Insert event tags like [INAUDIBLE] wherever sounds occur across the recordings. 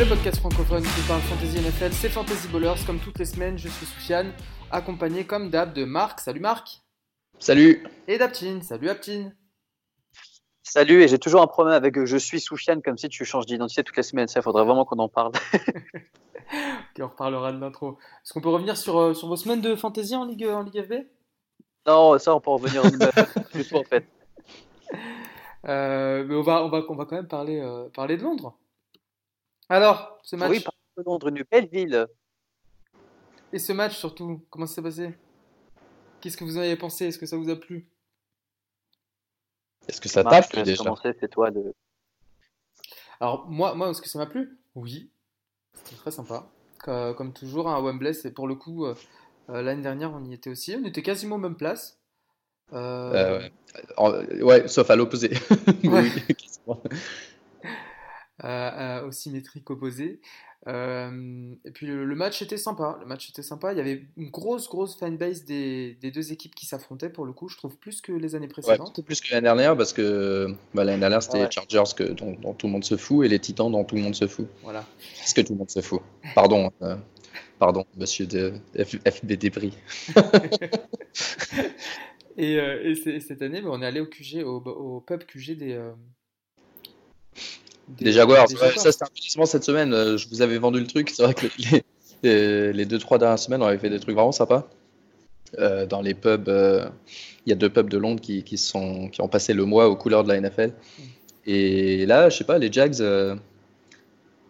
le podcast francophone qui parle Fantasy NFL, c'est Fantasy Ballers. Comme toutes les semaines, je suis Soufiane, accompagné comme d'hab de Marc. Salut Marc. Salut. Et d'Aptine. Salut Aptine. Salut, et j'ai toujours un problème avec euh, je suis Soufiane, comme si tu changes d'identité toutes les semaines. Ça, faudrait vraiment qu'on en parle. [LAUGHS] ok, on reparlera de l'intro. Est-ce qu'on peut revenir sur, euh, sur vos semaines de fantasy en Ligue, en Ligue FB Non, ça, on peut revenir [LAUGHS] plus en fait. Euh, mais on va, on, va, on va quand même parler, parler de Londres. Alors, ce match. Oui, de Londres, une belle ville. Et ce match surtout, comment ça s'est passé? Qu'est-ce que vous en avez pensé? Est-ce que ça vous a plu? Est-ce que ça t'a plu déjà? c'est toi de... Alors, moi, moi est-ce que ça m'a plu? Oui, c'était très sympa. Comme toujours, à hein, Wembley, c'est pour le coup, euh, euh, l'année dernière, on y était aussi. On était quasiment aux mêmes places. Euh... ouais, sauf à l'opposé. [LAUGHS] [LAUGHS] euh, aux symétriques opposées. Euh, et puis le, match était sympa. Le match était sympa. Il y avait une grosse, grosse fanbase des, des deux équipes qui s'affrontaient pour le coup. Je trouve plus que les années précédentes. Ouais, plus que l'année dernière parce que bah, l'année dernière c'était les Chargers que, dont, tout le monde se fout et les Titans dont tout le monde se fout. Voilà. Parce que tout le monde se fout. Pardon, euh, pardon, monsieur de FB Débris. [LAUGHS] et, euh, et, cette année, bah, on est allé au QG, au, au pub QG des, euh, des, Jaguars. ça, c'était un cette semaine. Euh, je vous avais vendu le truc. C'est vrai que les, les, deux, trois dernières semaines, on avait fait des trucs vraiment sympas. Euh, dans les pubs, euh, il y a deux pubs de Londres qui, qui, sont, qui ont passé le mois aux couleurs de la NFL. Et là, je sais pas, les Jags, il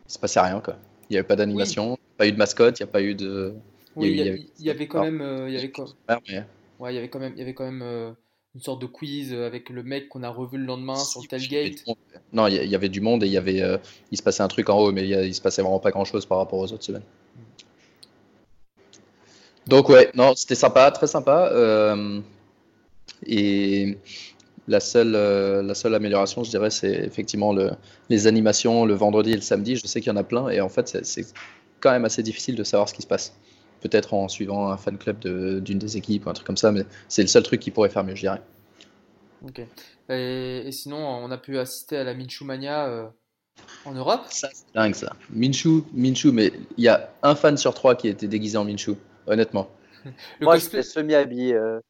se passait rien. Quoi. Il n'y avait pas d'animation, pas eu de mascotte, il n'y a pas eu de. il y, avait... quand même. y avait Ouais, il y avait quand même, il y avait quand même une sorte de quiz avec le mec qu'on a revu le lendemain sur le tailgate. Non, il y, avait du monde et il y avait, euh, il se passait un truc en haut, mais il, se passait vraiment pas grand chose par rapport aux autres semaines. Donc ouais, non, c'était sympa, très sympa. Euh, et la seule, euh, la seule amélioration, je dirais, c'est effectivement le, les animations le vendredi et le samedi. Je sais qu'il y en a plein et en fait, c'est quand même assez difficile de savoir ce qui se passe peut-être en suivant un fan club d'une des équipes ou un truc comme ça, mais c'est le seul truc qui pourrait faire mieux, je dirais. Ok. Et, sinon, on a pu assister à la Minshu Mania euh, en Europe. Ça, c'est dingue ça. Minshu, Minshu, mais il y a un fan sur trois qui était déguisé en Minshu, honnêtement. [LAUGHS] Le Moi, j'étais semi-habillé. Euh,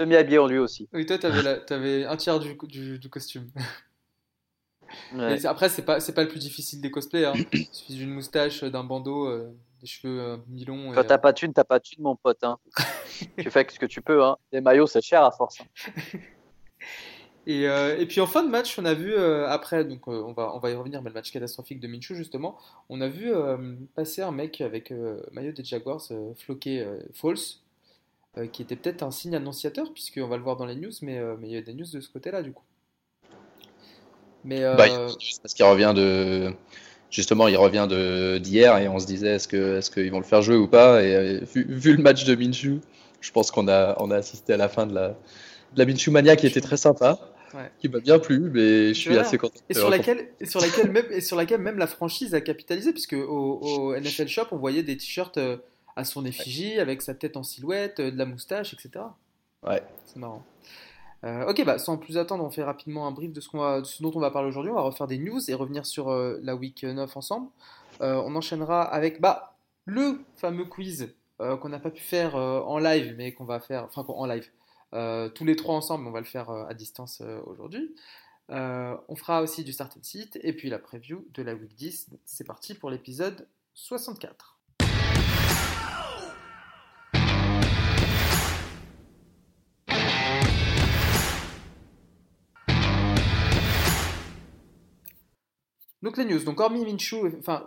semi-habillé en lui aussi. Oui, toi, t'avais, avais un tiers du, du, costume. [LAUGHS] Après, c'est pas, c'est pas le plus difficile des cosplays. Hein. Il suffit d'une moustache, d'un bandeau. Euh, des cheveux euh, mi-longs. Quand t'as pas de thune, t'as pas de thune, mon pote. Hein. [LAUGHS] tu fais ce que tu peux. Hein. Les maillots, c'est cher à force. Hein. [LAUGHS] Et, euh, et, puis en fin de match, on a vu euh, après, donc on, va, on va y revenir, mais le match catastrophique de Minshew justement, on a vu passer un mec avec maillot des Jaguars floqué false, qui était peut-être un signe annonciateur, puisqu'on va le voir dans les news, mais, mais il y a des news de ce côté-là du coup. Mais, bah, parce qu'il revient de, justement, il revient d'hier et on se disait est-ce qu'ils est qu'ils vont le faire jouer ou pas? Et euh, vu, le match de Minshu, je pense qu'on a, on a assisté à la fin de la, de la Minshu Mania qui était très sympa. qui m'a bien plu, mais je suis assez content. Et sur, laquelle, et, sur laquelle même, et sur laquelle même la franchise a capitalisé, puisque au, au NFL Shop, on voyait des t-shirts euh, à son effigie, avec sa tête en silhouette, euh, de la moustache, etc. Ouais. C'est marrant. Euh, ok, bah, sans plus attendre, on fait rapidement un brief de ce, dont on va parler aujourd'hui. On va refaire des news et revenir sur euh, la week 9 ensemble. Euh, on enchaînera avec bah, le fameux quiz qu'on n'a pas pu faire en live, mais qu'on va faire, enfin en live, tous les trois ensemble, on va le faire à distance aujourd'hui. on fera aussi du start site et puis la preview de la week 10. C'est parti pour l'épisode 64. Donc les news. Donc hormis Minshew, enfin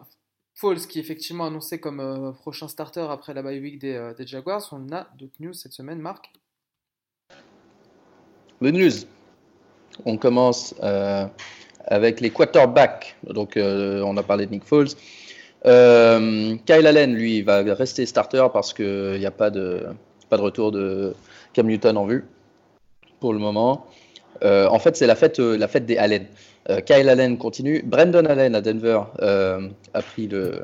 Falls qui est effectivement annoncé comme euh, prochain starter après la bye week euh, des, Jaguars, on a d'autres news cette semaine, Marc? Les news. On commence euh, avec les quarterbacks. Donc on a parlé de Nick Foles. Kyle Allen, lui, va rester starter parce qu'il n'y a pas de, pas de retour de Cam Newton en vue pour le moment. En fait, c'est la fête, la fête des Allen. Euh, Kyle Allen continue. Brandon Allen à Denver euh, a, pris le,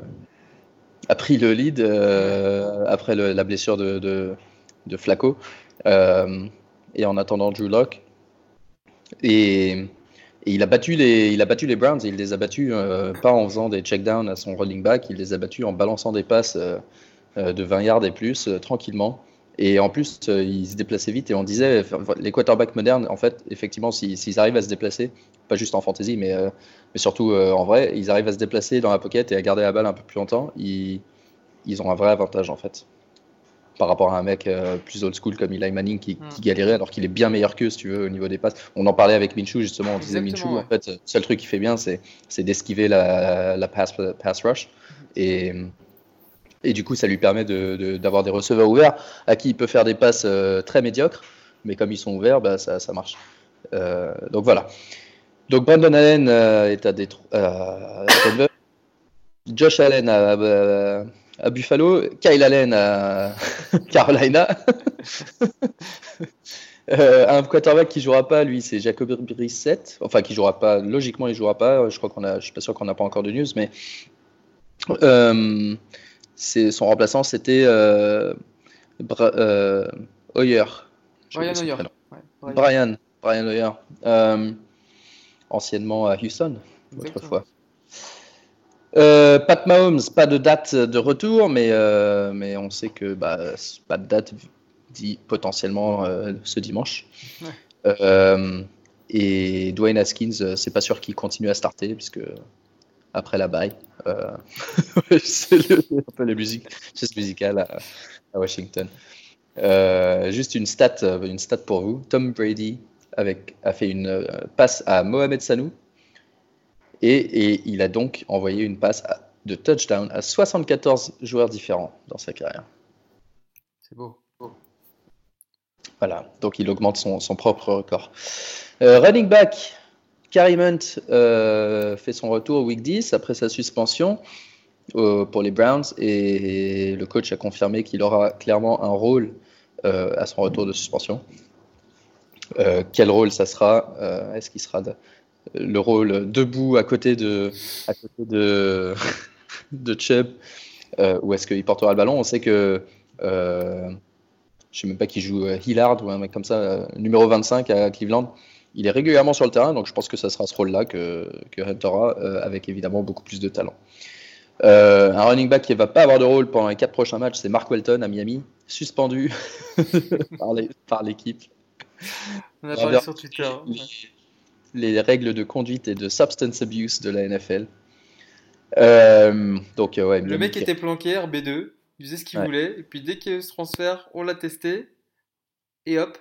a pris le lead euh, après la blessure de, Flacco. et en attendant Drew Locke. Et, il a battu les, il a battu les Browns il les a battus euh, pas en faisant des checkdowns à son running back, il les a battus en balançant des passes euh, euh, de 20 yards et plus tranquillement. Et en plus, il se déplaçait vite et on disait, les quarterbacks modernes, en fait, effectivement, s'ils arrivent à se déplacer, pas juste en fantasy, mais, mais surtout en vrai, ils arrivent à se déplacer dans la pocket et à garder la balle un peu plus longtemps, ils, ils ont un vrai avantage en fait par rapport à un mec euh, plus old school comme Eli Manning qui, mm. galérait alors qu'il est bien meilleur qu'eux, si tu veux, au niveau des passes. On en parlait avec Minshew, justement. On disait Minshew, en fait, le seul truc qu'il fait bien, c'est, d'esquiver la, la pass, pass, rush. Et, et du coup, ça lui permet d'avoir des receveurs ouverts à qui il peut faire des passes euh, très médiocres. Mais comme ils sont ouverts, bah, ça, ça marche. Euh, donc voilà. Donc Brandon Allen est à Détroit. Josh Allen à, Buffalo, Kyle Allen à [LAUGHS] Carolina. [LAUGHS] euh, un quarterback qui jouera pas, lui, c'est Jacob Brissett. Enfin, qui jouera pas. Logiquement, il jouera pas. Je crois qu'on a. Je suis pas sûr qu'on n'a pas encore de news, mais euh, son remplaçant, c'était euh, euh, Hoyer. Brian Hoyer. Brian. Brian Hoyer. Euh, anciennement à Houston, autrefois. Euh, Pat Mahomes, pas de date de retour, mais, euh, mais on sait que bah, pas de date dit potentiellement euh, ce dimanche. et Dwayne Haskins, c'est pas sûr qu'il continue à starter, puisque après la bye, [LAUGHS] c'est un peu la musique, musicale à, à Washington. juste une stat, une stat pour vous. Tom Brady avec, a fait une passe à Mohamed Sanou et, il a donc envoyé une passe de touchdown à 74 joueurs différents dans sa carrière. C'est beau. Voilà, donc il augmente son, propre record. Euh, running back, Karim Hunt euh, fait son retour au week 10 après sa suspension euh, pour les Browns et le coach a confirmé qu'il aura clairement un rôle à son retour de suspension. quel rôle ça sera Est-ce qu'il sera le rôle debout à côté de, à côté de, [LAUGHS] de Chubb euh, ou est-ce qu'il portera le ballon? On sait que euh, je sais même pas qui joue euh, Hillard ou un mec comme ça, euh, numéro 25 à Cleveland. Il est régulièrement sur le terrain, donc je pense que ça sera ce rôle-là que, que Hunter aura, avec évidemment beaucoup plus de talent. un running back qui ne va pas avoir de rôle pendant les quatre prochains matchs, c'est Mark Welton à Miami, suspendu [LAUGHS] par l'équipe. On a parlé sur Twitter les règles de conduite et de substance abuse de la NFL. Euh, donc, euh, ouais, le mec était planqué, RB2, il faisait ce qu'il voulait, et puis dès qu'il y a eu ce transfert, on l'a testé, et hop,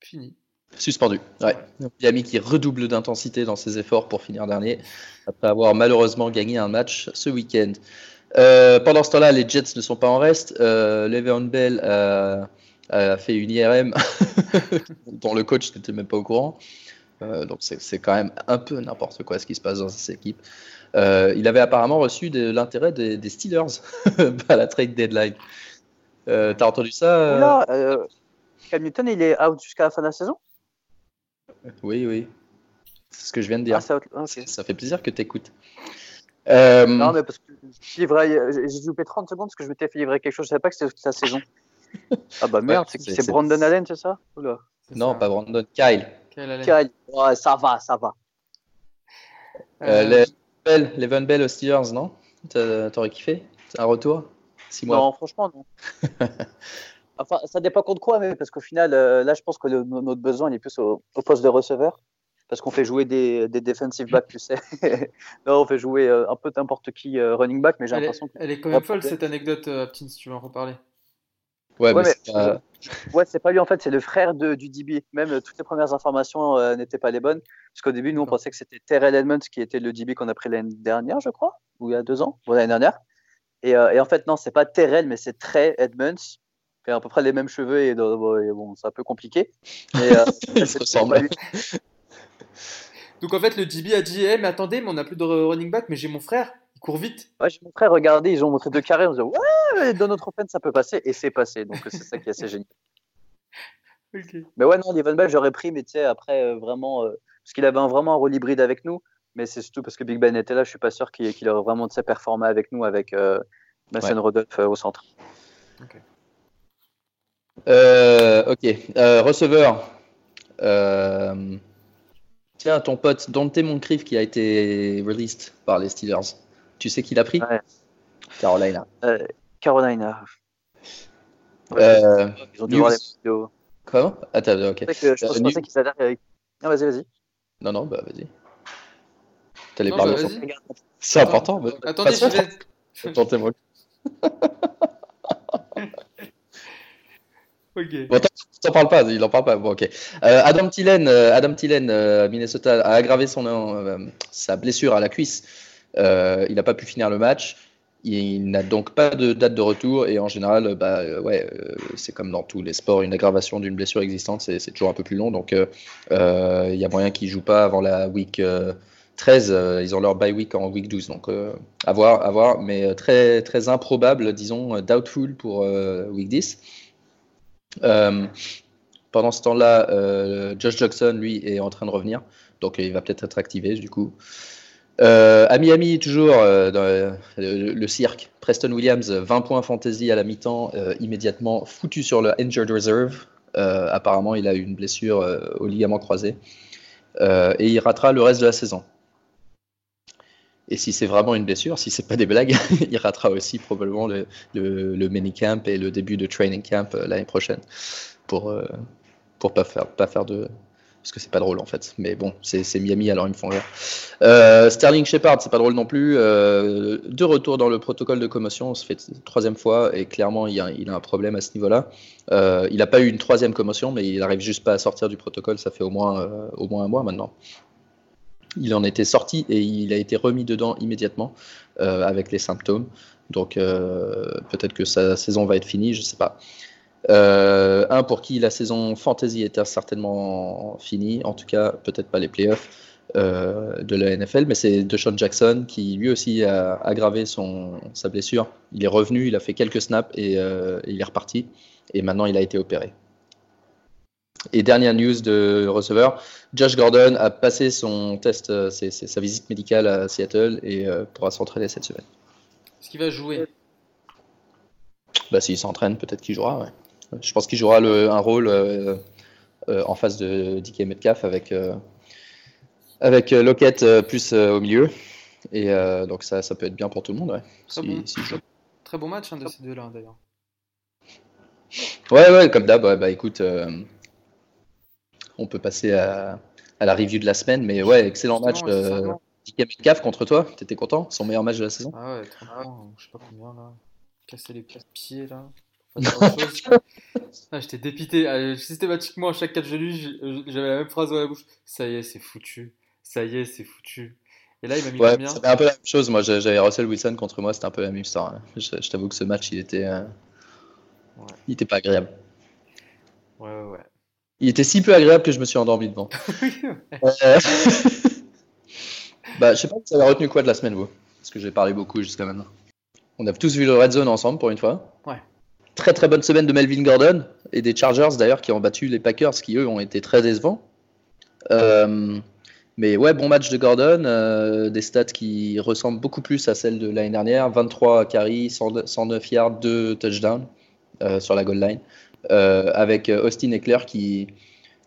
fini. Suspendu, ouais. Miami qui redouble d'intensité dans ses efforts pour finir dernier, après avoir malheureusement gagné un match ce week-end. Euh, pendant ce temps-là, les Jets ne sont pas en reste. Euh, Le'Veon Bell a, a, fait une IRM [LAUGHS] dont le coach n'était même pas au courant. Euh, donc c'est quand même un peu n'importe quoi ce qui se passe dans cette équipe. Euh, il avait apparemment reçu de l'intérêt des, Steelers [LAUGHS] à la trade deadline. Euh, T'as entendu ça Là, euh, Cam Newton, il est out jusqu'à la fin de la saison? Oui, oui. C'est ce que je viens de dire. Ah, ça, fait plaisir que tu écoutes. Non, mais parce que j'ai loupé 30 secondes parce que je m'étais fait livrer quelque chose. Je savais pas que c'était la saison. [LAUGHS] ah bah merde, c'est Brandon Allen, c'est ça Non, pas Brandon, Kyle. Kyle Ouais, ça va, ça va. Euh, euh les Van Bell aux Steelers, non? T'aurais kiffé? C'est un retour? Six mois. Non, franchement, non. [LAUGHS] enfin, ça dépend contre quoi, mais parce qu'au final, euh, là, je pense que notre besoin il est plus au, poste de receveur. Parce qu'on fait jouer des, des defensive backs, tu sais. [LAUGHS] non, on fait jouer euh, un peu n'importe qui running back, mais j'ai l'impression Elle est quand même folle cette anecdote, Aptin, si tu veux en reparler? Ouais, mais, c'est pas... ouais, c'est pas lui en fait, c'est le frère de, du DB. Même euh, toutes les premières informations euh, n'étaient pas les bonnes. Parce qu'au début, nous, on pensait que c'était Terrell Edmonds qui était le DB qu'on a pris l'année dernière, je crois, ou il y a deux ans, l'année dernière. Et, euh, et, en fait, non, c'est pas Terrell, mais c'est Trey Edmonds. Qui a à peu près les mêmes cheveux et, bon, c'est un peu compliqué. Mais, [LAUGHS] Il se ressemble. [LAUGHS] Donc en fait, le DB a dit hey, mais attendez, mais on n'a plus de running back, mais j'ai mon frère court vite. Ouais, j'ai montré, regardez, ils ont montré deux carrés, on se dit ouais, dans notre open ça peut passer, et c'est passé, donc c'est ça qui est assez génial. [LAUGHS] Mais ouais, non, Livan Bell, j'aurais pris, mais tu sais, après, euh, vraiment, euh, parce qu'il avait un, vraiment un rôle hybride avec nous, mais c'est surtout parce que Big Ben était là, je suis pas sûr qu'il aurait vraiment de performé avec nous, avec euh, Mason Rodolphe au centre. Ok. ok, receveur. Tiens, ton pote Dante Moncrief qui a été released par les Steelers. Tu sais qui l'a pris? Carolina. Euh, Carolina. Euh, Ils ont dû voir les vidéos. Comment Attends, ok. C'est que je Euh, pensais qu'ils avec. Non, vas-y, vas-y. Non, non, bah vas-y. T'allais Non, parler bah. C'est important. mais- Attendez, trop. vais. Dante Moncrief. [LAUGHS] Ok. Bon, t'en- parles pas, il en parle pas. Ok. Euh, Adam Thielen, euh, Adam Thielen, euh, Minnesota a aggravé son sa blessure à la cuisse. Il n'a pas pu finir le match. Il n'a donc pas de date de retour et en général, bah, ouais, c'est comme dans tous les sports, une aggravation d'une blessure existante, c'est toujours un peu plus long. Donc, il y a moyen qu'il joue pas avant la week euh, 13. euh, ils ont leur bye week en week 12, donc à voir, à voir, mais très très improbable, disons, doubtful pour week 10. Euh, pendant ce temps-là, euh, Josh Jackson, lui, est en train de revenir. Donc, il va peut-être être activé, du coup. Euh, à Miami, toujours euh, le, le cirque. Preston Williams, 20 points fantasy à la mi-temps, immédiatement foutu sur le injured reserve. Apparemment, il a eu une blessure au ligament croisé. Et il ratera le reste de la saison. Et si c'est vraiment une blessure, si c'est pas des blagues, [LAUGHS] il ratera aussi probablement le, le, minicamp et le début de training camp euh, l'année prochaine pour euh, pour pas faire pas faire de parce que c'est pas drôle en fait. Mais bon, c'est Miami alors ils me font rire. Euh, Sterling Shepard, c'est pas drôle non plus. Euh, de retour dans le protocole de commotion, ça fait troisième fois et clairement il a, il a un problème à ce niveau-là. Il a pas eu une troisième commotion, mais il arrive juste pas à sortir du protocole. Ça fait au moins au moins un mois maintenant. Il en était sorti et il a été remis dedans immédiatement euh, avec les symptômes. Donc euh, peut-être que sa saison va être finie, je sais pas. Euh, un pour qui la saison fantasy était certainement finie, en tout cas peut-être pas les playoffs de la NFL, mais c'est DeShaun Jackson qui lui aussi a aggravé sa blessure. Il est revenu, il a fait quelques snaps et il est reparti. Et maintenant il a été opéré. Et dernière news de receveur, Josh Gordon a passé son test, euh, sa visite médicale à Seattle et euh, pourra s'entraîner cette semaine. Est-ce qu'il va jouer? Bah, s'il s'entraîne, peut-être qu'il jouera. ouais. Je pense qu'il jouera le- un rôle euh, euh, en face de DK Metcalf avec, avec Lockett plus au milieu. Et donc ça, ça peut être bien pour tout le monde. Ouais, Très si- bon. Très match hein, de ces deux-là d'ailleurs. ouais, ouais, comme d'hab. ouais, bah écoute, euh, on peut passer à, à la review de la semaine. Mais ouais, excellent match. Euh, Metcalf contre toi. T'étais content? Son meilleur match de la saison? Ah ouais, 30 points, je sais pas combien là. Casser les pieds là. [LAUGHS] Ah, J'étais dépité. Ah, Systématiquement, à chaque catch de lui, j'avais la même phrase dans la bouche. Ça y est, c'est foutu. Ça y est, c'est foutu. Et là, il m'a mis Ouais, combien c'était un peu la même chose. Moi, j'avais Russell Wilson contre moi, c'était un peu la même histoire. hein. Je, je t'avoue que ce match, il était, euh, Ouais. il était pas agréable. Ouais, ouais, ouais. Il était si peu agréable que je me suis endormi devant. [LAUGHS] Euh, [LAUGHS] bah, je sais pas si vous avez retenu quoi de la semaine, vous Parce que j'ai parlé beaucoup jusqu'à maintenant. On a tous vu le Red Zone ensemble pour une fois. Ouais. Très très bonne semaine de Melvin Gordon et des Chargers d'ailleurs qui ont battu les Packers qui eux ont été très décevants. Euh, mais ouais, bon match de Gordon, euh, des stats qui ressemblent beaucoup plus à celles de l'année dernière 23 carries, 100 109 yards, 2 touchdowns euh, sur la goal line. Euh, avec euh, Austin Eckler qui,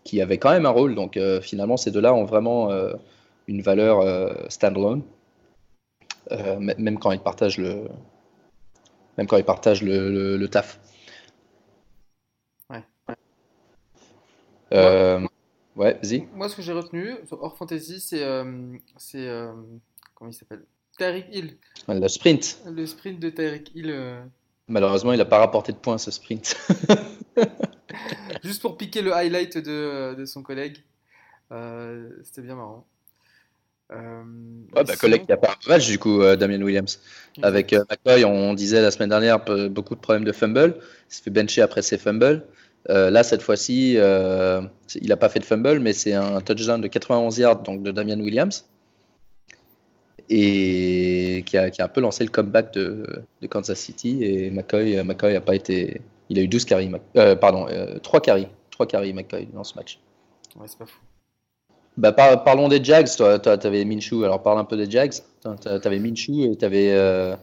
qui avait quand même un rôle. Donc euh, finalement, ces deux-là ont vraiment euh, une valeur euh, standalone, euh, même quand ils partagent le, même quand ils partagent le, le- le taf. Ouais. Euh, ouais, vas-y. Moi, ce que j'ai retenu, hors fantasy, c'est. euh, c'est euh, comment il s'appelle? Tyreek Hill. Le sprint. Le sprint de Tyreek Hill. Malheureusement, il n'a pas rapporté de points ce sprint. [LAUGHS] juste pour piquer le highlight de, de son collègue. Euh, C'était bien marrant. Euh, Ouais, bah, collègue qui a pas un match du coup, euh, Damien Williams. Avec euh, McCoy, on disait la semaine dernière beaucoup de problèmes de fumble. Il se fait bencher après ses fumbles. Là, cette fois-ci, il n'a pas fait de fumble, mais c'est un touchdown de 91 yards donc de Damien Williams. Et qui a, qui a un peu lancé le comeback de, de Kansas City. Et McCoy, euh, McCoy a pas été. Il a eu 12 carries. Euh, pardon, euh, 3 carries. 3 carries McCoy dans ce match. Ouais, c'est pas fou. Bah, par- parlons des Jags. Toi, toi, t'avais Minshew. Alors, parle un peu des Jags. Toi, t'a- T'avais Minshew et t'avais euh,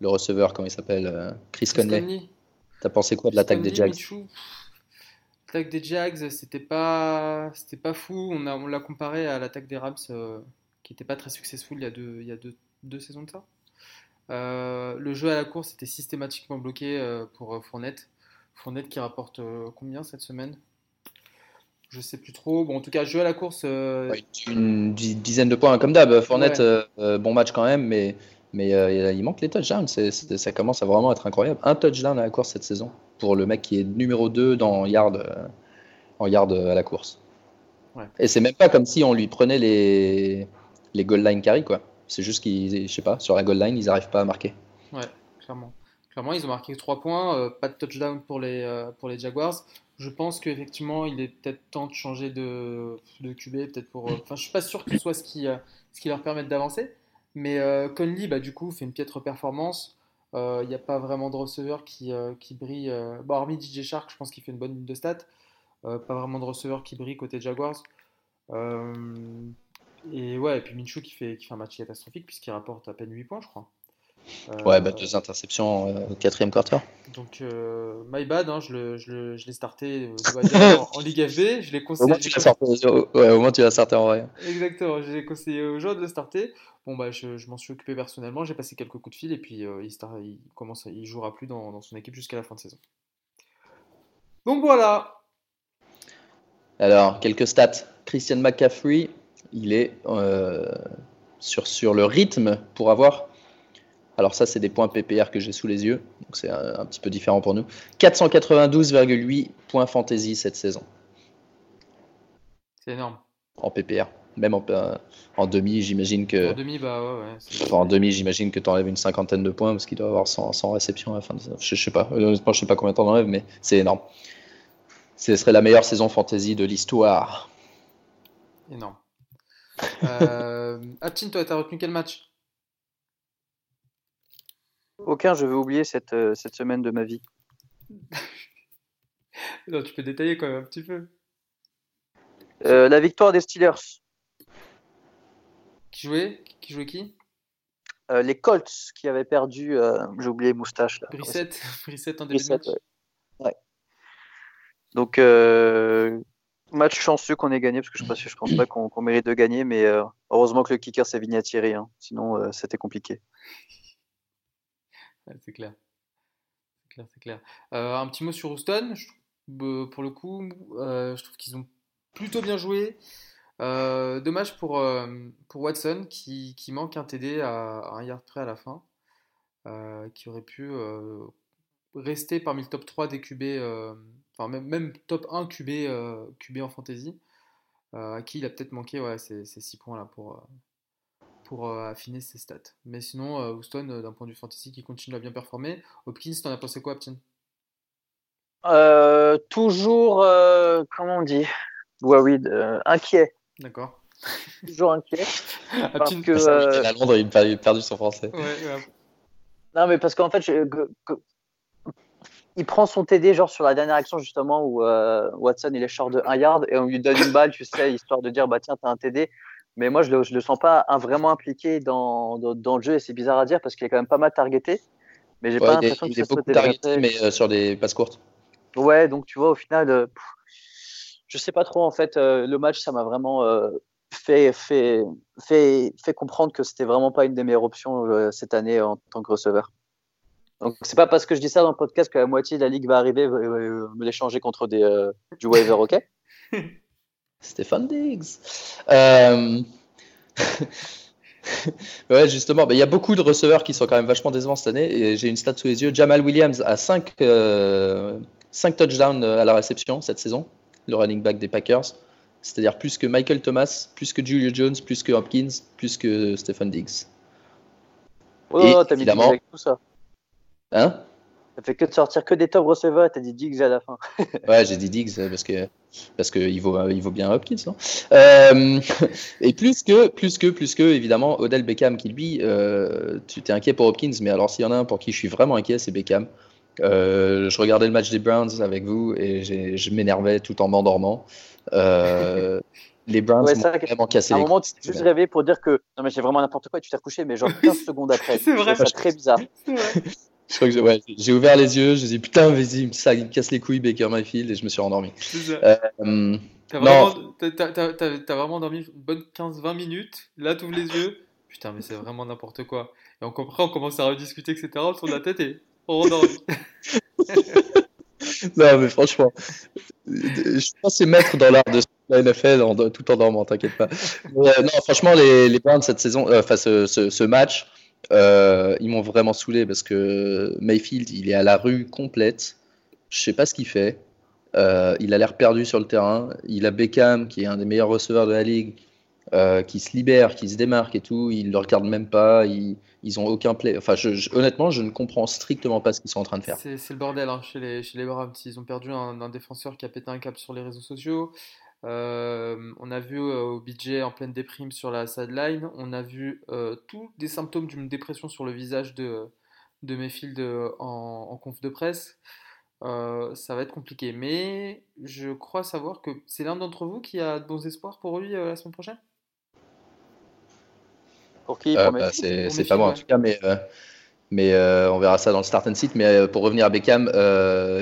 le receveur, comment il s'appelle euh, Chris Conley. Conley. T'as pensé quoi de l'attaque des Jags. L'attaque des Jags, c'était pas, c'était pas fou. On, a, on l'a comparé à l'attaque des Rams, qui n'était pas très successful il y a deux, il y a deux, deux saisons de ça. Euh, le jeu à la course était systématiquement bloqué euh, pour Fournette. Fournette qui rapporte combien cette semaine? Je sais plus trop. Bon, en tout cas, jeu à la course. une dizaine de points comme d'hab. Fournette, bon match quand même, mais mais euh, il manque les touchdowns. ça commence à vraiment être incroyable. Un touchdown à la course cette saison pour le mec qui est numéro 2 dans yard, euh, en yard à la course. Et c'est même pas comme si on lui prenait les, les goal line carry, quoi. C'est juste qu'ils, je sais pas, sur la goal line, ils n'arrivent pas à marquer. Ouais, clairement. Clairement, ils ont marqué 3 points, euh, pas de touchdown pour les, pour les Jaguars. Je pense qu'effectivement, il est peut-être temps de changer de, de QB, peut-être pour. Enfin, je suis pas sûr que ce soit ce qui, ce qui leur permette d'avancer. Mais euh, Conley, bah, du coup, fait une piètre performance. Il euh, n'y a pas vraiment de receveur qui, euh, qui brille. Bon, hormis DJ Shark, je pense qu'il fait une bonne ligne de stats. pas vraiment de receveur qui brille côté Jaguars. Et ouais, et puis Minshew qui fait, qui fait un match catastrophique puisqu'il rapporte à peine 8 points, je crois. Euh, ouais, bah, deux interceptions euh, au quatrième quarter. Donc, euh, my bad, hein, je, le, je, je l'ai starté en, en, Ligue FB. Je l'ai conseillé. Au moins, tu l'as starté en vrai. Exactement, j'ai conseillé aux gens de le starter. Bon, bah, je, je m'en suis occupé personnellement. J'ai passé quelques coups de fil et puis il, il, commence, il jouera plus dans, dans son équipe jusqu'à la fin de saison. Donc voilà. Alors, quelques stats. Christian McCaffrey, il est sur, sur le rythme pour avoir alors ça, c'est des points PPR que j'ai sous les yeux, donc c'est un, petit peu différent pour nous. 492,8 points fantasy cette saison. C'est énorme. En PPR. Même en, en demi, j'imagine que. En demi, bah ouais. en demi, j'imagine que tu enlèves une cinquantaine de points parce qu'il doit avoir 100, réceptions à la fin de Je, je sais pas. Honnêtement, je sais pas combien de temps enlève, mais c'est énorme. Ce serait la meilleure saison fantasy de l'histoire. Énorme. Euh, Aptin, toi, t'as retenu quel match? Aucun, je vais oublier cette, euh, cette semaine de ma vie. [LAUGHS] non, tu peux détailler quand même un petit peu. Euh, la victoire des Steelers. Qui jouait? Qui jouait qui? Euh, Les Colts qui avaient perdu, j'ai oublié moustache là. Brissette, [LAUGHS] Brissette en début de match. Ouais. Donc match chanceux qu'on ait gagné parce que je pense, je pense pas qu'on mérite de gagner, mais heureusement que le kicker c'est Vignatieri, hein. sinon c'était compliqué c'est clair. C'est clair, c'est clair. Euh, un petit mot sur Houston. Euh, pour le coup, euh, je trouve qu'ils ont plutôt bien joué. dommage pour, pour Watson qui, qui, manque un TD à, un yard près à la fin, qui aurait pu rester parmi le top 3 des QB, enfin même, même, top 1 QB, QB en fantasy, à qui il a peut-être manqué ouais, ces, ces 6 points là pour, pour euh, affiner ses stats. Mais sinon, euh, Houston, euh, d'un point de vue fantasy, qui continue à bien performer. Hopkins, t'en as pensé quoi, Hopkins Toujours, comment on dit? Ouais, inquiet. D'accord. [LAUGHS] Toujours inquiet. [LAUGHS] parce que, Londres, il a perdu son français. Non, mais parce qu'en fait, il prend son TD genre sur la dernière action justement où Watson il est short de 1 yard et on lui donne une balle, tu sais, histoire de dire bah tiens, t'as un TD. Mais moi, je ne le, le, sens pas vraiment impliqué dans, dans, le jeu et c'est bizarre à dire parce qu'il est quand même pas mal targeté. Mais j'ai pas l'impression que il est beaucoup targeté, mais euh, sur des passes courtes. Ouais, donc tu vois, au final, je euh, je sais pas trop en fait. Euh, le match, ça m'a vraiment fait, fait, fait, fait comprendre que c'était vraiment pas une des meilleures options cette année en tant que receveur. Donc c'est pas parce que je dis ça dans le podcast que la moitié de la ligue va arriver me l'échanger contre des, du waiver, ok? [LAUGHS] Stéphane Diggs. Euh, [LAUGHS] ouais, justement, il y a beaucoup de receveurs qui sont quand même vachement décevants cette année. Et j'ai une stat sous les yeux. Jamal Williams a 5, euh, touchdowns à la réception cette saison, le running back des Packers. C'est-à-dire plus que Michael Thomas, plus que Julio Jones, plus que Hopkins, plus que Stephen Diggs. Oh, t'as mis tout ça. Hein? Ça fait que de sortir que des top receivers, t'as dit Diggs à la fin. [LAUGHS] ouais, j'ai dit Diggs parce que parce que il vaut il vaut bien Hopkins. Non euh, [LAUGHS] et plus que plus que plus que évidemment Odell Beckham qui lui, euh, tu t'es inquiet pour Hopkins, mais alors s'il y en a un pour qui je suis vraiment inquiet, c'est Beckham. Euh, je regardais le match des Browns avec vous et je m'énervais tout en m'endormant. les Browns ouais, m'ont vraiment cassé. À un moment, tu t'es juste réveillé pour dire que non mais j'ai vraiment n'importe quoi. Et tu t'es recouché, mais genre [LAUGHS] 15 secondes après. C'est vrai. C'est très bizarre. Je crois que j'ai ouvert les yeux, je me suis dit putain, vas-y, ça casse les couilles Baker Mayfield et je me suis rendormi. Euh, t'as vraiment, vraiment, dormi une bonne 15-20 minutes, là tu ouvres les yeux, putain, mais c'est vraiment n'importe quoi. Et on comprend, on commence à rediscuter, etc. autour de la tête et on rendormi. [LAUGHS] non, mais franchement, je pense c'est mettre dans l'art de la NFL en, tout en dormant, t'inquiète pas. Euh, non, franchement, les, les Browns cette saison, euh, enfin ce, ce, match, euh, ils m'ont vraiment saoulé parce que Mayfield, il est à la rue complète. Je sais pas ce qu'il fait. il a l'air perdu sur le terrain. Il a Beckham, qui est un des meilleurs receveurs de la ligue, qui se libère, qui se démarque et tout. Il le regarde même pas. Il, ils ont aucun play. Enfin, honnêtement, je ne comprends strictement pas ce qu'ils sont en train de faire. C'est le bordel hein, chez, les, chez. Ils ont perdu un, défenseur qui a pété un câble sur les réseaux sociaux. Euh, on a vu euh, au BJ en pleine déprime sur la sideline. On a vu euh, tous des symptômes d'une dépression sur le visage de, de Mayfield en, en conf de presse. ça va être compliqué. Mais je crois savoir que c'est l'un d'entre vous qui a de bons espoirs pour lui la semaine prochaine? Euh, bah, C'est pas moi en tout cas, mais, euh, mais euh, on verra ça dans le start and sit. Mais pour revenir à Beckham,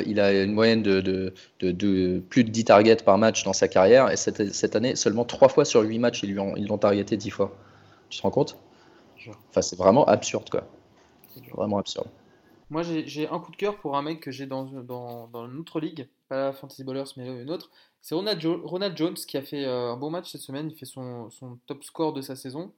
il a une moyenne de, de, de, plus de 10 targets par match dans sa carrière. Et cette, cette année, seulement 3 fois sur 8 matchs, ils l'ont ils targeté 10 fois. Tu te rends compte? Enfin, c'est vraiment absurde, quoi. Vraiment absurde. Moi, j'ai un coup de cœur pour un mec que j'ai dans, dans, dans, une autre ligue, pas la Fantasy Ballers, mais une autre. C'est Ronald, Ronald, Jones qui a fait un bon match cette semaine. Il fait son, son top score de sa saison.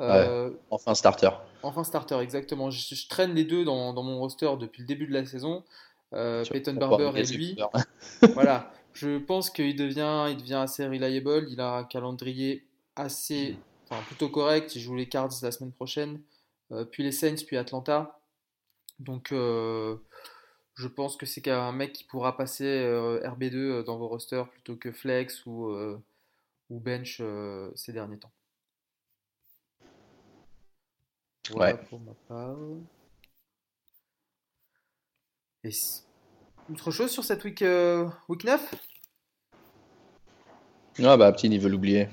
Euh, enfin starter. Enfin starter, exactement. Je, traîne les deux dans, dans, mon roster depuis le début de la saison. Euh, Peyton Barber et lui. [LAUGHS] voilà. [LAUGHS] Je pense qu'il devient, il devient assez reliable. Il a un calendrier assez, enfin, plutôt correct. Il joue les Cards la semaine prochaine, euh, puis les Saints, puis Atlanta. Donc, je pense que c'est un mec qui pourra passer RB2 dans vos rosters plutôt que flex ou, ou bench ces derniers temps. Ouais. pour ma part. Et autre chose sur cette week, euh, week 9 Ah bah petit, il veut l'oublier.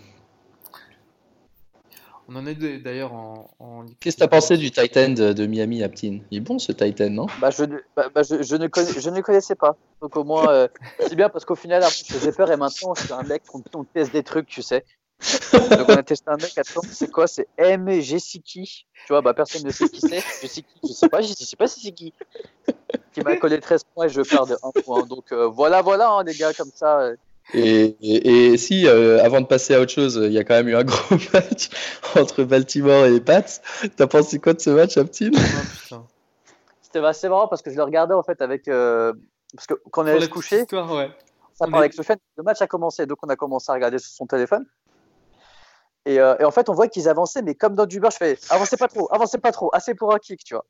On en est d'ailleurs en, Qu'est-ce que tu as pensé du Titan de, Miami, Aptin Il est bon ce Titan, non? Bah, je, bah, bah je, je, ne je ne connaissais pas. Donc au moins, euh, c'est bien parce qu'au final, après, je faisais peur et maintenant, je suis un mec, on, on teste des trucs, tu sais. Donc on a testé un mec, attends, c'est quoi C'est M. Jessiki. Tu vois, bah personne ne sait qui c'est. Jessiki, je sais pas, je sais pas si c'est qui. Qui m'a collé 13 points et je perds de 1 point. Donc euh, voilà, voilà, hein, les gars, comme ça. Euh. Et, et, si, euh, avant de passer à autre chose, il y a quand même eu un gros [LAUGHS] match entre Baltimore et les Pats. T'as pensé quoi de ce match, Aptine oh, C'était assez marrant parce que je le regardais en fait avec. parce que quand on allait se coucher, ouais. ça parlait avec Sofiane, le match a commencé, donc on a commencé à regarder sur son téléphone. Euh, et, en fait, on voit qu'ils avançaient, mais comme dans du beurre, je fais avancez pas trop, avancez pas trop, assez pour un kick, tu vois.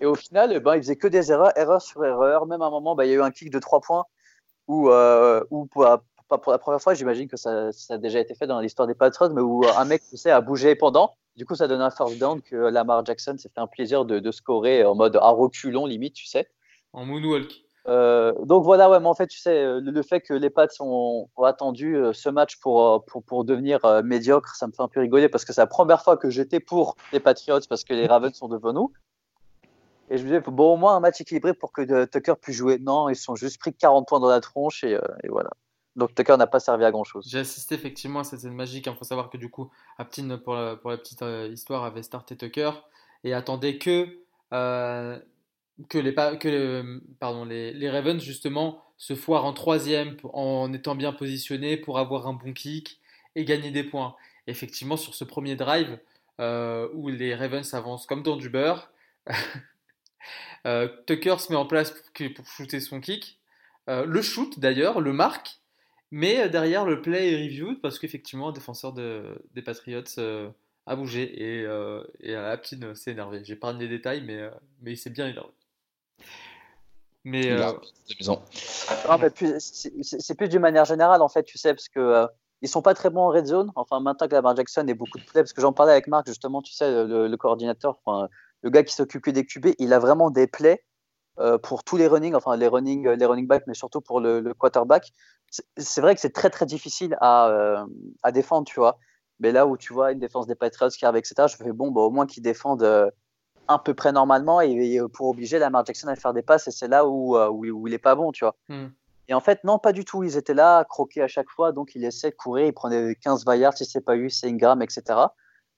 Et au final, eh ben, ils faisaient que des erreurs, erreur sur erreur. Même à un moment, bah, il y a eu un kick de 3 points où, euh, pour la première fois, j'imagine que ça, ça, a déjà été fait dans l'histoire des Patriots, mais où un mec tu sais, a bougé pendant. Du coup, ça donne un first down que Lamar Jackson s'est fait un plaisir de, de scorer en mode à reculons, limite, tu sais. En moonwalk. Euh, donc voilà, ouais, mais en fait, tu sais, euh, le, fait que les Pats ont, attendu euh, ce match pour, pour, pour devenir médiocre, ça me fait un peu rigoler parce que c'est la première fois que j'étais pour les Patriots parce que les Ravens sont devant nous. Et je me disais, bon, au moins un match équilibré pour que Tucker puisse jouer. Non, ils sont juste pris 40 points dans la tronche et, voilà. Donc Tucker n'a pas servi à grand chose. J'ai assisté effectivement à cette scène magique. Il faut savoir que du coup, Aptin, pour la, pour la petite histoire, avait starté Tucker et attendait que que les, que, pardon, les, les, Ravens justement se foirent en troisième en étant bien positionnés pour avoir un bon kick et gagner des points. Effectivement, sur ce premier drive euh, où les Ravens avancent comme dans du beurre, [LAUGHS] euh, Tucker se met en place pour, pour shooter son kick. Euh, le shoot d'ailleurs, le marque, mais derrière le play est reviewed parce qu'effectivement, un défenseur de, des Patriots a bougé et, et la petite s'est énervé. Pas les détails, mais, mais il s'est bien énervé. Mais, euh... c'est plus d'une manière générale en fait, tu sais, parce que euh, ils sont pas très bons en red zone. Enfin, maintenant que Lamar Jackson est beaucoup de plays, parce que j'en parlais avec Marc justement, tu sais, le, coordinateur, enfin, le gars qui s'occupe des QB, il a vraiment des plays euh, pour tous les running, enfin les running, les running backs, mais surtout pour le, quarterback. C'est vrai que c'est très très difficile à, euh, à, défendre, tu vois. Mais là où tu vois une défense des Patriots qui arrive, etc., je fais bon, bah, au moins qu'ils défendent à peu près normalement et, pour obliger Lamar Jackson à faire des passes et c'est là où, où, où, il est pas bon, tu vois. Hmm. Et en fait, non, pas du tout. Ils étaient là, croqués à chaque fois, donc il essaie de courir, il prenait 15 yards si c'est pas eu, c'est Ingram, etc.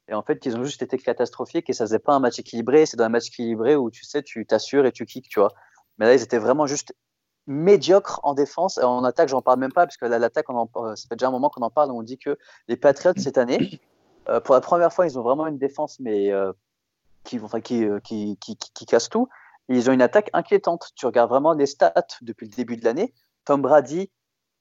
Et en fait, ils ont juste été catastrophiques et ça faisait pas un match équilibré. C'est dans un match équilibré où tu sais, tu t'assures et tu kicks, tu vois. Mais là, ils étaient vraiment juste médiocres en défense. Et en attaque, j'en parle même pas, parce que l'attaque, ça fait déjà un moment qu'on en parle. On dit que les Patriots, cette année, euh, pour la première fois, ils ont vraiment une défense, mais euh, qui, enfin, qui, euh, qui, qui, qui, casse tout. ils ont une attaque inquiétante. Tu regardes vraiment les stats depuis le début de l'année. Tom Brady,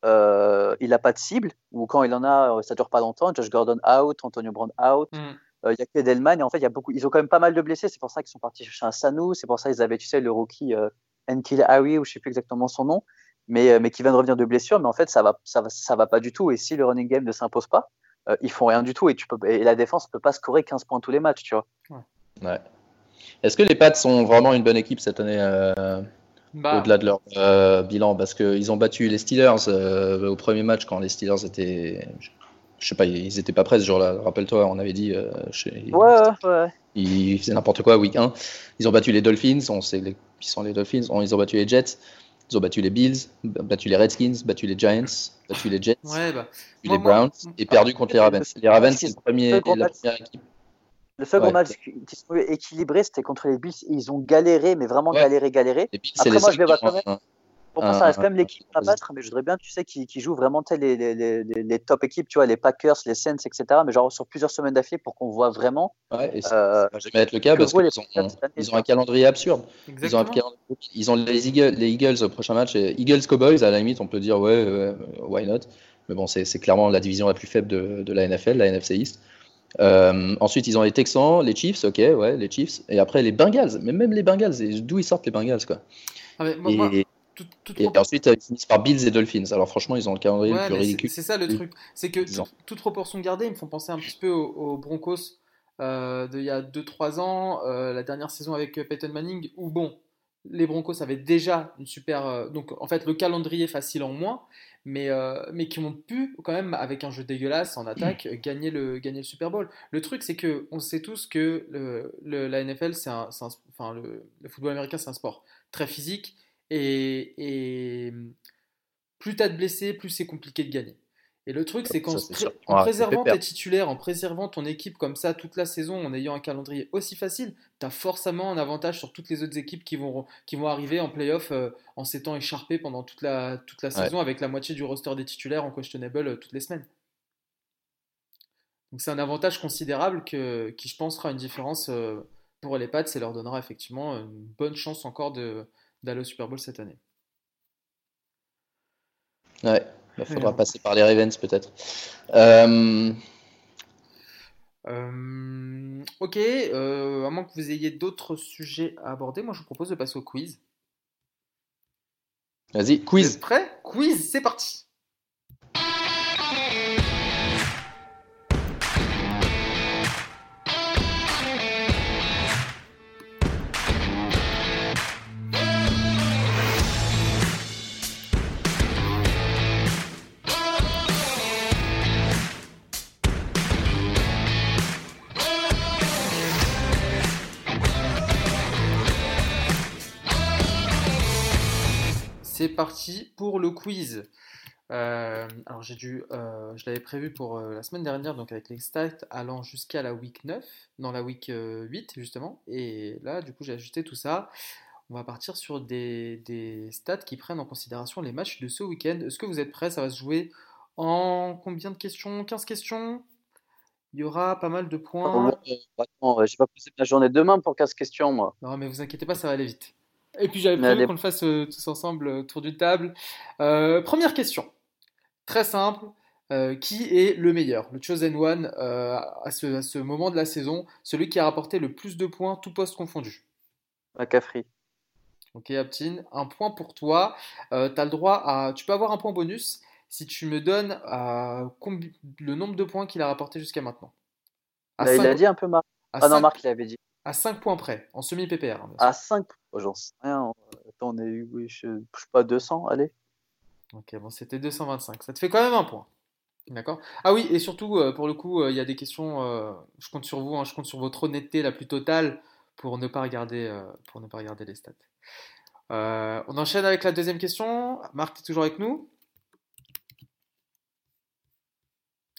il n'a pas de cible, ou quand il en a, ça dure pas longtemps. Josh Gordon out, Antonio Brown out. Mm. Il y a que Delman, et en fait, y a beaucoup, ils ont quand même pas mal de blessés. C'est pour ça qu'ils sont partis chercher un Sanou. C'est pour ça qu'ils avaient, tu sais, le rookie Enkil Harry, ou je sais plus exactement son nom, mais, mais qui vient de revenir de blessure. Mais en fait, ça va, ça va, ça va pas du tout. Et si le running game ne s'impose pas, euh, ils font rien du tout et, tu peux, et la défense ne peut pas scorer 15 points tous les matchs, tu vois. Ouais. Est-ce que les Pats sont vraiment une bonne équipe cette année euh, bah. au-delà de leur euh, bilan? Parce qu'ils ont battu les Steelers au premier match quand les Steelers étaient. Je sais pas, ils étaient pas prêts ce jour-là. Rappelle-toi, on avait dit. Chez... Ouais, ouais. Ils faisaient n'importe quoi week 1. Ils ont battu les Dolphins, on sait qui sont les Dolphins. Ils ont battu les Jets. Ils ont battu les Bills, battu les Redskins, battu les Giants, battu les Jets, ouais, bah. les Browns et perdu contre les Ravens. Les Ravens, c'est le premier, la première équipe. Le second match qui se équilibré, c'était contre les Bills. Ils ont galéré, mais vraiment galéré, galéré. Après, moi, je les vois quand même. Pour moi, ça reste quand même l'équipe à battre, mais je voudrais bien, tu sais, qui, qui joue vraiment les, les, les, les, top équipes, tu vois, les Packers, les Saints, etc. Mais genre sur plusieurs semaines d'affilée pour qu'on voit vraiment. Ouais, et ça euh, va jamais être le cas parce qu'ils ont, ils ont un calendrier absurde. Ils ont, ils ont, les, Eagles, les Eagles au prochain match. Eagles Cowboys, à la limite, on peut dire, ouais, why not? Mais bon, c'est clairement la division la plus faible de, de la NFL, la NFC East. Euh, ensuite, ils ont les Texans, les Chiefs, ok, ouais, les Chiefs. Et après, les Bengals. Mais même les Bengals, d'où ils sortent les Bengals, quoi. Ah mais moi, et ensuite, ils finissent par Bills et Dolphins. Alors franchement, ils ont le calendrier le plus ridicule. C'est ça le truc. C'est que toute proportion gardée, ils me font penser un petit peu aux, Broncos euh, d'il y a 2-3 ans, euh, la dernière saison avec Peyton Manning, où bon, les Broncos avaient déjà une super... Euh, donc en fait, le calendrier facile en moins, mais, mais qui ont pu quand même, avec un jeu dégueulasse en attaque, gagner, le, gagner le Super Bowl. Le truc, c'est que on sait tous que le, la NFL, c'est un, enfin, le, le football américain, c'est un sport très physique et, plus tu as de blessés, plus c'est compliqué de gagner. Et le truc, c'est qu'en en préservant tes titulaires, en préservant ton équipe comme ça toute la saison, en ayant un calendrier aussi facile, tu as forcément un avantage sur toutes les autres équipes qui vont, qui vont arriver en playoff euh, en s'étant écharpées pendant toute la, toute la saison avec la moitié du roster des titulaires en questionable euh, toutes les semaines. Donc c'est un avantage considérable que, qui, je pense, fera une différence euh, pour les Pats et leur donnera effectivement une bonne chance encore d'aller au Super Bowl cette année. Ouais, il faudra passer par les Ravens peut-être. Euh, euh, ok, euh, à moins que vous ayez d'autres sujets à aborder, moi je vous propose de passer au quiz. Vas-y, quiz. Vous êtes prêts? Quiz, c'est parti. Parti pour le quiz. Euh, alors j'ai dû, euh, je l'avais prévu pour euh, la semaine dernière, donc avec les stats allant jusqu'à la week 9, dans la week 8 justement, et là du coup j'ai ajusté tout ça. On va partir sur des, des, stats qui prennent en considération les matchs de ce week-end. Est-ce que vous êtes prêts? Ça va se jouer en combien de questions? 15 questions? Il y aura pas mal de points. Oh, j'ai pas posé ma journée demain pour 15 questions moi. Non mais vous inquiétez pas, ça va aller vite. Et puis j'avais prévu qu'on le fasse euh, tous ensemble euh, autour d'une table. Euh, première question, très simple. qui est le meilleur, le chosen one à, ce, moment de la saison, celui qui a rapporté le plus de points, tout poste confondu McCaffrey. Ok, Aptine, un point pour toi. tu as le droit à. Tu peux avoir un point bonus si tu me donnes le nombre de points qu'il a rapporté jusqu'à maintenant. Bah, il a dit un peu Marc. Ah non, Marc, il avait dit. À 5 points près, en semi-PPR. Hein, à 5 oh, J'en sais rien. Attends, on est eu, oui, je, ne sais pas, 200, allez. Ok, bon, c'était 225. Ça te fait quand même un point. D'accord? Ah oui, et surtout, euh, pour le coup, euh, il y a des questions. Euh, je compte sur vous, hein, je compte sur votre honnêteté la plus totale pour ne pas regarder, pour ne pas regarder les stats. On enchaîne avec la deuxième question. Marc, tu es toujours avec nous?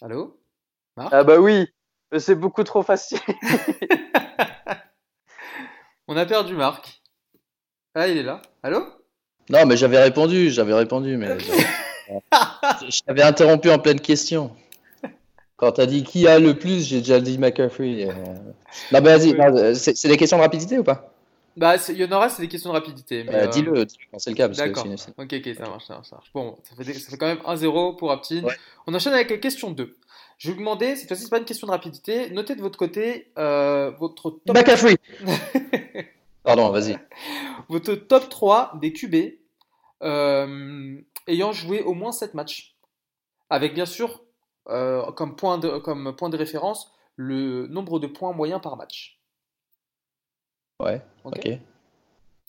Allô? Marc? Ah bah oui, c'est beaucoup trop facile. [LAUGHS] on a perdu Marc. Ah, il est là. Allô? Non, mais j'avais répondu, j'avais répondu, mais je t'avais interrompu en pleine question. Quand t'as dit qui a le plus, j'ai déjà dit McCaffrey. Euh. Non, mais vas-y, c'est des questions de rapidité ou pas? Bah, il y en aura, c'est des questions de rapidité. Euh, euh, dis-le, dis quand c'est le cas. D'accord. Ok, ok, ça marche, ça marche, Bon, ça fait, ça fait quand même 1-0 pour Aptin. On enchaîne avec la question 2. Je vais vous demander, cette fois-ci, c'est pas une question de rapidité. Notez de votre côté votre top. McCaffrey [LAUGHS] Pardon, vas-y. [LAUGHS] Votre top 3 des QB ayant joué au moins 7 matchs. Avec bien sûr euh, comme, point de, comme point de référence le nombre de points moyens par match. Ouais, ok.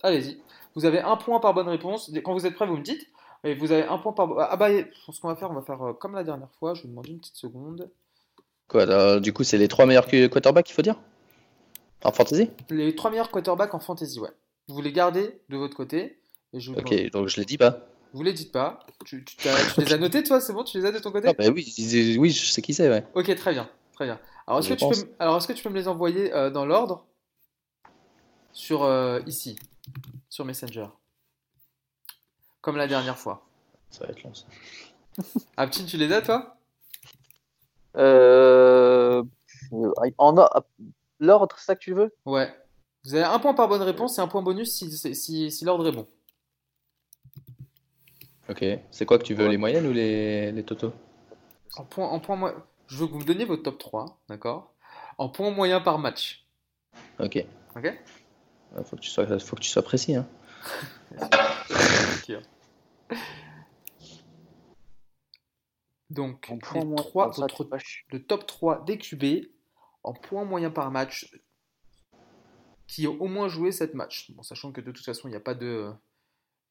Allez-y. Vous avez un point par bonne réponse. Quand vous êtes prêt, vous me dites. Et vous avez un point par. Ah bah, ce qu'on va faire, on va faire euh, comme la dernière fois. Je vous demande une petite seconde. Quoi, du coup, c'est les trois meilleurs quarterbacks, il faut dire? En fantasy Les trois meilleurs quarterbacks en fantasy, ouais. Vous les gardez de votre côté. Et je ok, donc je les dis pas. Vous les dites pas. Tu, les as notés, toi C'est bon Tu les as de ton côté? Ah, bah oui, oui, je sais qui c'est, ouais. Ok, très bien. Très bien. Alors, est-ce que, tu peux, alors, est-ce que tu peux me les envoyer euh, dans l'ordre? Sur euh, ici, sur Messenger. Comme la dernière fois. Ça va être long, ça. [LAUGHS] Aptine, tu les as, toi? Euh... En l'ordre, c'est ça que tu veux? Ouais. Vous avez un point par bonne réponse et un point bonus si, si, si l'ordre est bon. Ok. C'est quoi que tu veux, les moyennes ou les, les totaux? En point, en point, je veux que vous me donniez votre top 3, d'accord? En point moyen par match. Ok. Ok? Faut que tu sois, faut que tu sois précis. Hein. [LAUGHS] Donc, point 3, le top 3 des QB en point moyen par match qui ont au moins joué cette match. Bon, sachant que de toute façon, il n'y a pas de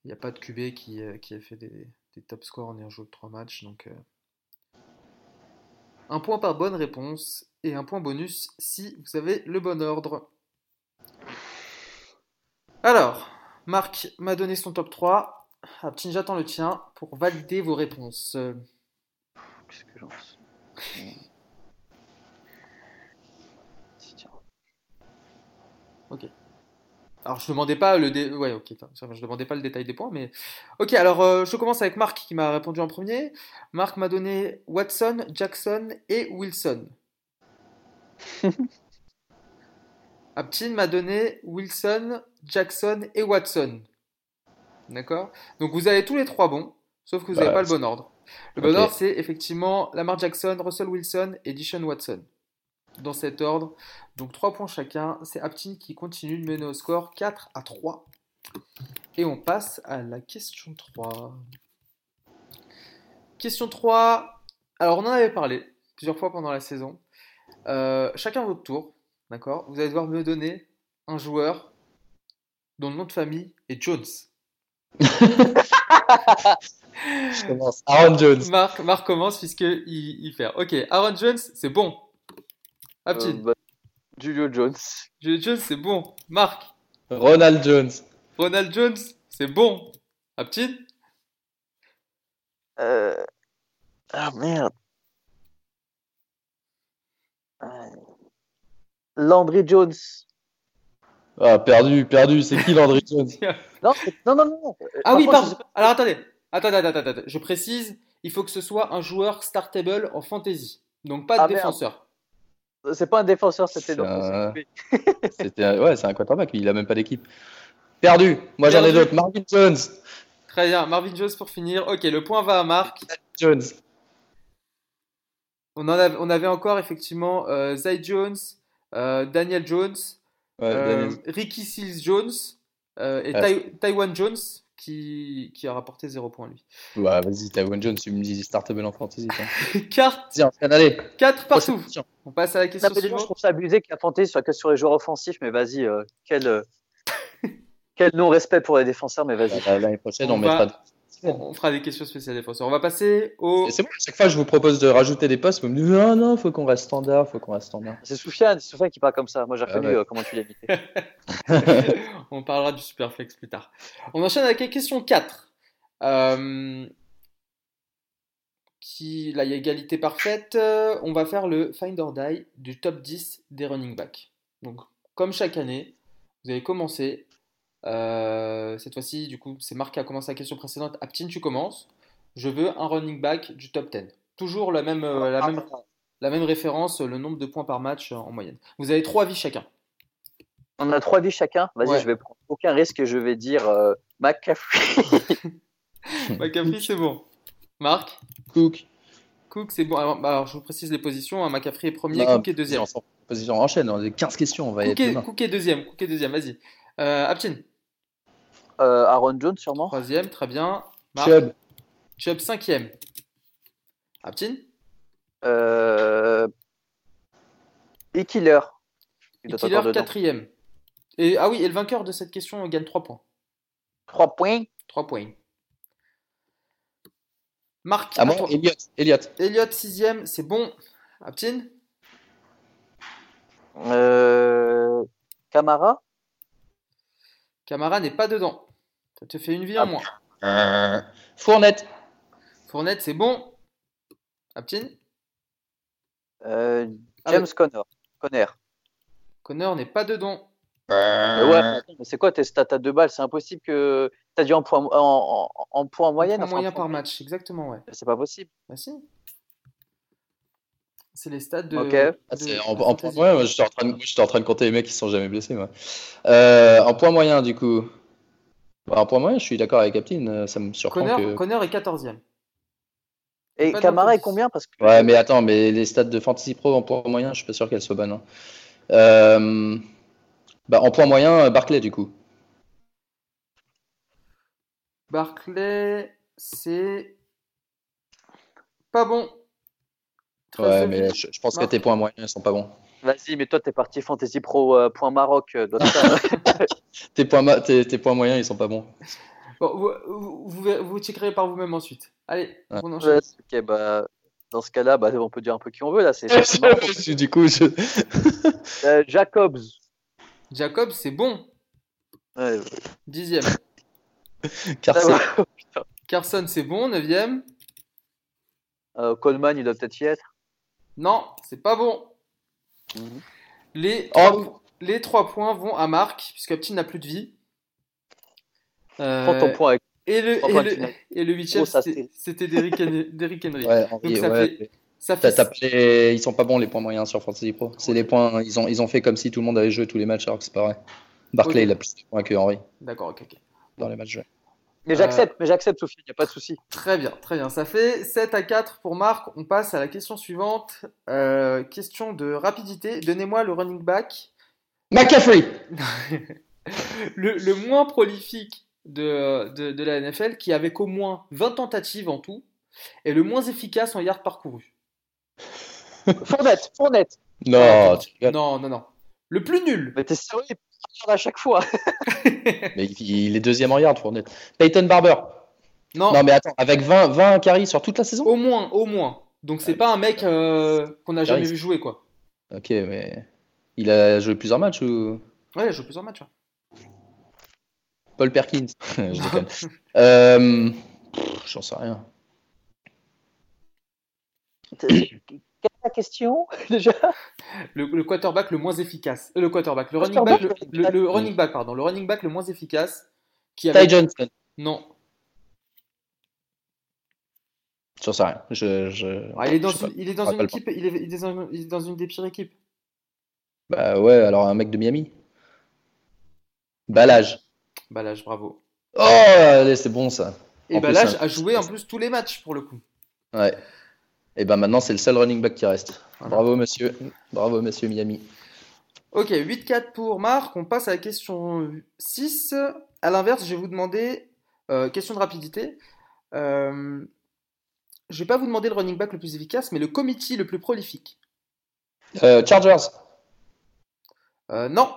il n'y a pas de QB qui, euh, qui a fait des, top scores en ayant joué 3 matchs. Donc, euh, un point par bonne réponse et un point bonus si vous avez le bon ordre. Alors, Marc m'a donné son top 3. Ah, j'attends le tien pour valider vos réponses. Qu'est-ce que j'en [LAUGHS] Ok. Alors je demandais pas le dé... ouais ok je demandais pas le détail des points mais ok alors euh, je commence avec Marc qui m'a répondu en premier. Marc m'a donné Watson, Jackson et Wilson. [LAUGHS] Aptin m'a donné Wilson, Jackson et Watson. D'accord? Donc vous avez tous les trois bons, sauf que vous n'avez pas le bon ordre. Le bon ordre c'est effectivement Lamar Jackson, Russell Wilson et Dishon Watson dans cet ordre. Donc 3 points chacun. C'est Aptin qui continue de mener au score 4 à 3. Et on passe à la question 3. Question 3. Alors on en avait parlé plusieurs fois pendant la saison. Euh, chacun votre tour. D'accord? Vous allez devoir me donner un joueur dont le nom de famille est Jones. [LAUGHS] Je commence. Aaron Jones. Marc, Marc commence puisqu'il il fait. Ok, Aaron Jones, c'est bon. Euh, bah, Julio Jones. Julio Jones, c'est bon. Marc. Ronald Jones. Ronald Jones, c'est bon. Aptine euh... Ah merde. Euh, Landry Jones. Ah, perdu, perdu. C'est qui Landry [LAUGHS] Jones? Non, non, non, non. Ah oui, pardon. Alors attendez. Attendez, attendez, attendez. Je précise, il faut que ce soit un joueur startable en fantasy. Donc pas de ah, défenseur. C'est pas un défenseur, c'était un... [LAUGHS] c'était ouais, c'est un quarterback, il a même pas d'équipe. Perdu. Moi j'en ai d'autres. Marvin Jones. Très bien, Marvin Jones pour finir. Ok, le point va à Marc. Jones. On, en avait, on avait encore effectivement euh, Zay Jones, euh, Daniel Jones, euh, Ricky Seals Jones euh, et Taiwan Jones qui, qui a rapporté 0 points lui. Bah vas-y, Taiwan Jones, tu me dis startable en fantasy. 4 4 [LAUGHS] partout. On passe à la question suivante. Je trouve ça abusé qu'il a fantasy sur, sur les joueurs offensifs, mais vas-y, euh, quel, euh, [LAUGHS] quel non-respect pour les défenseurs, mais vas-y. Bah, l'année prochaine, on, on mettra on, fera des questions spéciales défenseurs. On va passer au. C'est bon, chaque fois je vous propose de rajouter des postes, vous me dites non, non, faut qu'on reste standard, faut qu'on reste standard. C'est Soufiane, c'est Soufiane qui parle comme ça. Moi j'ai ah reconnu euh, comment tu l'as [LAUGHS] [LAUGHS] on parlera du Superflex plus tard. On enchaîne avec la question 4. Euh, qui, là, il y a égalité parfaite. On va faire le find or die du top 10 des running backs. Donc, comme chaque année, vous avez commencé. Euh, cette fois-ci, du coup, c'est Marc qui a commencé la question précédente. Aptine, tu commences. Je veux un running back du top 10. Toujours la même, euh, la même, la même référence, le nombre de points par match en moyenne. Vous avez trois vies chacun. On a trois vies chacun. Vas-y, je vais prendre aucun risque. Je vais dire euh, McCaffrey. [LAUGHS] McCaffrey, c'est bon. Marc? Cook. Cook, c'est bon. Alors, bah, je vous précise les positions. Hein. McCaffrey est premier, Cook est deuxième. Position enchaîne, on a 15 questions. On va Cook, est, Cook est deuxième. Cook est deuxième, vas-y. Euh, Aptin euh, Aaron Jones, sûrement. Troisième, très bien. Chubb. Chubb, cinquième. Aptin euh... Et Killer. Et Killer, quatrième. Et, ah oui, et le vainqueur de cette question gagne 3 points. 3 points 3 points. Marc. Ah bon, Elliot. Elliot. Elliot, sixième, c'est bon. Aptin euh... Camara Camara n'est pas dedans. Ça te fait une vie en moins. Euh... Fournette. Fournette, c'est bon. Aptin euh, ah, James Connor. Connor. Connor n'est pas dedans. Euh... Ouais, mais c'est quoi tes stats à deux balles? C'est impossible que. T'as dit en point en, en, point en moyenne En moyen par match, exactement, ouais. C'est pas possible. Bah si. C'est les stats de. Ok. Ah, en, point moyen, j'étais en, train de, en train de compter les mecs qui sont jamais blessés. Moi. Euh, en point moyen, du coup. Bah, en point moyen, je suis d'accord avec Captain. Euh, ça me surprend. Connor, que... Connor est 14e. Et Camara est combien? Parce que... Ouais, mais attends, mais les stats de Fantasy Pro en point moyen, je suis pas sûr qu'elles soient bonnes. Hein. Euh... Bah, en point moyen, Barclay, du coup. Barclay, c'est pas bon. Ouais, mais je, pense que tes points moyens ne sont pas bons. Vas-y, mais toi, t'es parti Fantasy Pro euh, point Maroc. Euh, [LAUGHS] tes, points tes, points moyens, ils sont pas bons. Bon, vous, vous, vous, checkerez par vous-même ensuite. Allez, on enchaîne. ok, bah, dans ce cas-là, bah, on peut dire un peu qui on veut. là. C'est [LAUGHS] du coup, je... euh, Jacobs. Jacobs, c'est bon. Ouais, Dixième. [LAUGHS] Carson. [LAUGHS] Carson, c'est bon. Neuvième. Euh, Coleman, il doit peut-être y être. Non, c'est pas bon. Mhm. Les, les trois points vont à Marc, puisque Petit n'a plus de vie. Euh, Prends ton point avec. Et le, et, le, et le huitième, c'était Derrick Henry. Ouais, Donc ça ouais, fait. Ça fait... Ils sont pas bons les points moyens sur Fantasy Pro. C'est les points. Ils ont, ils ont fait comme si tout le monde avait joué tous les matchs alors que c'est pas vrai. Barclay il a plus de points que Henry. D'accord, ok, ok. Dans les matchs joués. Mais j'accepte, euh, mais j'accepte Sophie, il n'y a pas de souci. Très bien, très bien. Ça fait 7 à 4 pour Marc. On passe à la question suivante. Euh, question de rapidité. Donnez-moi le running back. McCaffrey [LAUGHS] le, moins prolifique de, de, la NFL qui avait qu'au moins 20 tentatives en tout et le moins efficace en yards parcourus. [LAUGHS] Fournette, Fournette. Non, non, non, non. Le plus nul. Mais t'es sérieux à chaque fois. [LAUGHS] mais il est deuxième en yard, Fournette. Peyton Barber. Non. Non, mais attends, avec 20, 20 carries sur toute la saison? Au moins, au moins. Donc c'est pas un mec euh, qu'on n'a jamais vu jouer, quoi. Ok, mais il a joué plusieurs matchs ou? Ouais, il a joué plusieurs matchs. Paul Perkins. [LAUGHS] Je [LAUGHS] déconne. euh... J'en sais rien la question [LAUGHS] déjà? Le, quarterback le moins efficace. Euh, le quarterback, le running back, le, running back, pardon, le running back le moins efficace. Qui avait... Ty Johnson. Non. J'en sais rien. Je, je... Ah, il est dans, une, il est dans une équipe, il est, il est, dans une des pires équipes. Bah ouais, alors un mec de Miami. Balage. Balage, bravo. Oh, allez, c'est bon ça. Et Balage a joué en plus tous les matchs pour le coup. Ouais. Et ben maintenant, c'est le seul running back qui reste. Bravo, monsieur. Bravo, monsieur Miami. Ok, 8-4 pour Marc. On passe à la question 6. À l'inverse, je vais vous demander, euh, question de rapidité. Euh, je vais pas vous demander le running back le plus efficace, mais le committee le plus prolifique. Euh, Chargers. Non.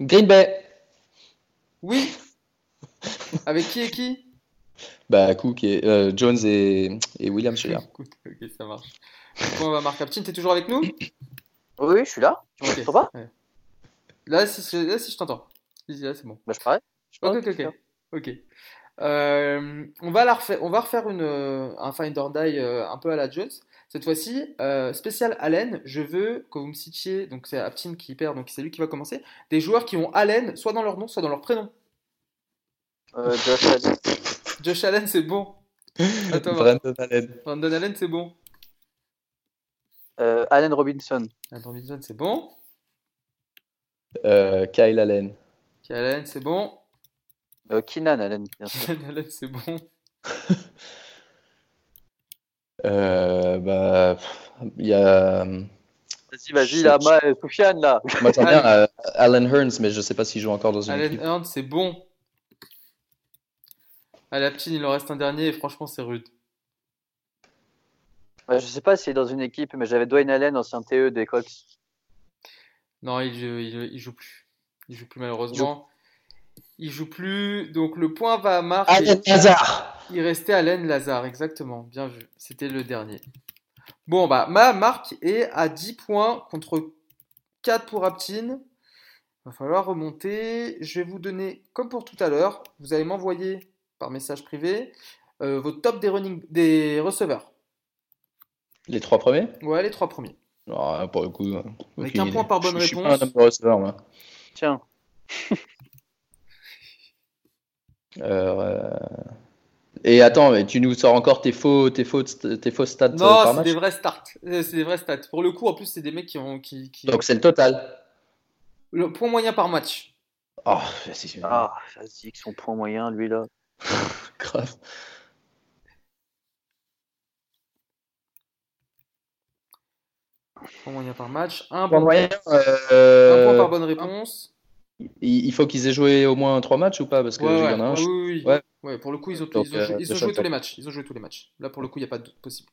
Green Bay. Oui. Avec qui et qui? Bah, Cook et euh, Jones et, et Williams, je [LAUGHS] ok, ça marche. on va marquer Aptine, t'es toujours avec nous? Oui, je suis là. Tu m'entends pas là si, là, si je t'entends. Là, c'est bon. Bah, je parais. Ok, ok, ok. Euh, on, va la refaire, on va refaire une, un Find or Die euh, un peu à la Jones. Cette fois-ci, euh, spécial Allen, je veux que vous me citiez, donc c'est Aptin qui perd, donc c'est lui qui va commencer, des joueurs qui ont Allen soit dans leur nom, soit dans leur prénom. Josh Allen. Josh Allen, c'est bon. [LAUGHS] Brandon Allen. Brandon Allen, c'est bon. Allen Robinson. Allen Robinson, c'est bon. Kyle Allen. Kyle Allen, c'est bon. Euh, Keenan Allen, bien sûr. [LAUGHS] Keenan Allen, c'est bon. [LAUGHS] euh, bah, il y a. Vas-y, vas-y, là, ma, Soufiane, là. Moi, j'aime bien euh, Alan Hearns, mais je sais pas s'il joue encore dans une Alan équipe. Hearns, c'est bon. À la petite, il en reste un dernier et franchement, c'est rude. Ouais, je sais pas s'il est dans une équipe, mais j'avais Dwayne Allen, ancien TE des Colts. Non, il, il, il, joue plus. Il joue plus malheureusement. Il joue plus. Donc le point va à Marc. Allen Lazare. Il restait Allen Lazare, exactement. Bien vu. C'était le dernier. Bon, bah, ma marque est à 10 points contre 4 pour Aptine. Il va falloir remonter. Je vais vous donner, comme pour tout à l'heure, vous allez m'envoyer par message privé euh, vos top des, running, des receveurs. Les trois premiers? Ouais, les trois premiers. Ah, pour le coup. Avec un point par bonne je, réponse. Je suis pas un receveur, moi. Tiens. [LAUGHS] Euh, et attends, mais tu nous sors encore tes faux, tes faux, tes faux stats non, par match c'est des vrais stats. C'est des vrais stats. Pour le coup, en plus, c'est des mecs qui ont. Qui, qui... Donc c'est le total. Le point moyen par match. Oh, c'est Ah, vas-y, que son point moyen, lui là. [LAUGHS] Grave. Point moyen par match. Un, point, moyen, euh... un point par bonne réponse. Il faut qu'ils aient joué au moins 3 matchs ou pas Parce que ouais, y en a un. Oui, oui, ouais. ouais. pour le coup, ils ont, Donc, ils ont, euh, ils ont joué tous les matchs. Ils ont joué tous les matchs. Là, pour le coup, il n'y a pas de doute possible.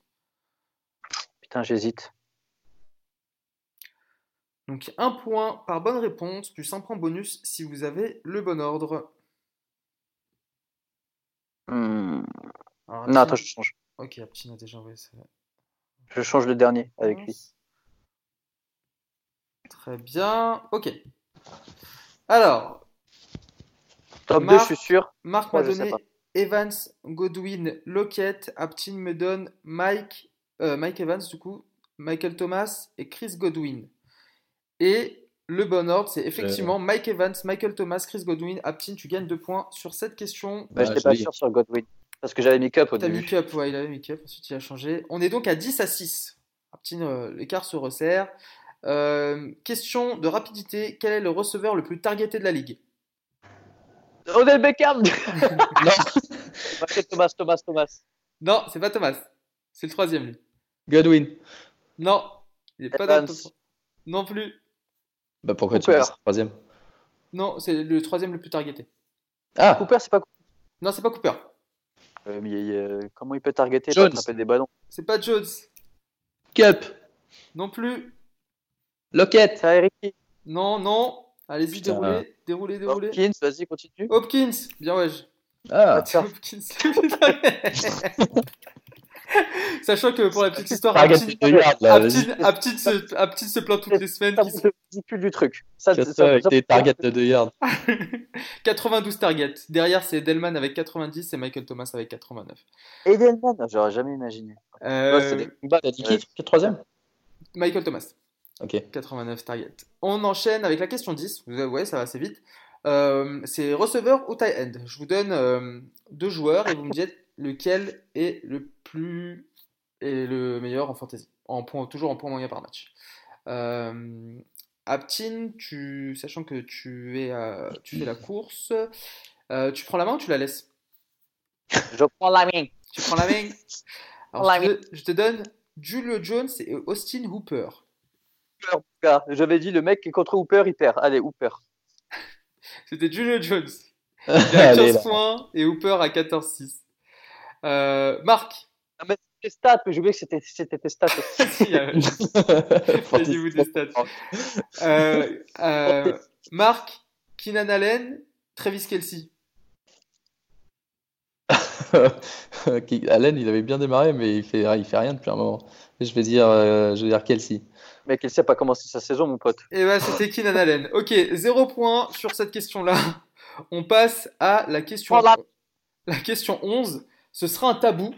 Putain, j'hésite. Donc, un point par bonne réponse, plus un point bonus si vous avez le bon ordre. Hmm. Alors, non, attends, je change. Ok, Aptine a déjà envoyé ça. Je change le dernier avec lui. Très bien. Ok. Alors. Top 2, je suis sûr. Marc m'a donné Evans, Godwin, Lockett. Aptin me donne Mike, euh, Mike Evans, du coup, Michael Thomas et Chris Godwin. Et le bon ordre, c'est effectivement Mike Evans, Michael Thomas, Chris Godwin. Aptin, tu gagnes deux points sur cette question. Bah, je n'étais pas sûr sur Godwin. Parce que j'avais mis Cup au T'as début. mis Cup, ouais, il avait mis Cup, ensuite il a changé. On est donc à 10 à 6. Aptin, euh, l'écart se resserre. Euh, question de rapidité. Quel est le receveur le plus targeté de la ligue? Odell Beckham [LAUGHS] Non. Thomas, Thomas, Thomas. Non, c'est pas Thomas. C'est le troisième, lui. Godwin. Non. Il est pas dans le top 3. Non plus. Bah pourquoi Cooper. tu passes le troisième? Non, c'est le troisième le plus targeté. Ah Cooper, c'est pas Non, c'est pas Cooper. Euh, mais euh, comment il peut targeter Jones. attraper des ballons? C'est pas Jones. Cup. Non plus. Lockett. Eric. Non, non. Allez-y, déroulez, déroulez, déroulez. Hopkins, vas-y, continue. Hopkins, bien ouais. Ah, Hopkins. [LAUGHS] Sachant que pour la petite histoire, Aptin, Aptin se plaint toutes les semaines. C'est ridicule du truc. Ça, ça, ça avec des targets de 2 yards. 92 targets. Derrière, c'est Edelman avec 90 et Michael Thomas avec 89. Edelman, j'aurais jamais imaginé. Euh... T'as dit qui Qui est troisième? Michael Thomas. Ok. 89 targets. On enchaîne avec la question 10. Vous voyez, ça va assez vite. Euh, c'est receveur ou tight end? Je vous donne euh, deux joueurs et vous me dites lequel est le plus et le meilleur en fantasy. En point, toujours en point moyen par match. Euh, Aptin, tu, sachant que tu, es, euh, tu fais la course, euh, tu prends la main ou tu la laisses? Je prends la main. Tu prends la main [LAUGHS] Alors, la je, te, je, te, donne Julio Jones et Austin Hooper. J'avais dit le mec qui est contre Hooper, il perd. Allez, Hooper. [LAUGHS] C'était Julio Jones. [LAUGHS] Il a 15 points et Hooper à 14-6. Euh, Marc. Ah, mais tes stats, mais j'ai oublié que c'était, c'était tes stats. [LAUGHS] Vas-y, vous des stats. Euh, euh, Marc, Keenan Allen, Travis Kelsey. Allen, il avait bien démarré, mais il fait, il fait rien depuis un moment. Je vais dire, euh, je vais dire Kelsey. Mais Kelsey n'a pas commencé sa saison, mon pote. Et eh ben, c'était Keenan Allen. Ok, zéro point sur cette question-là. On passe à la question, la question 11. Ce sera un tabou,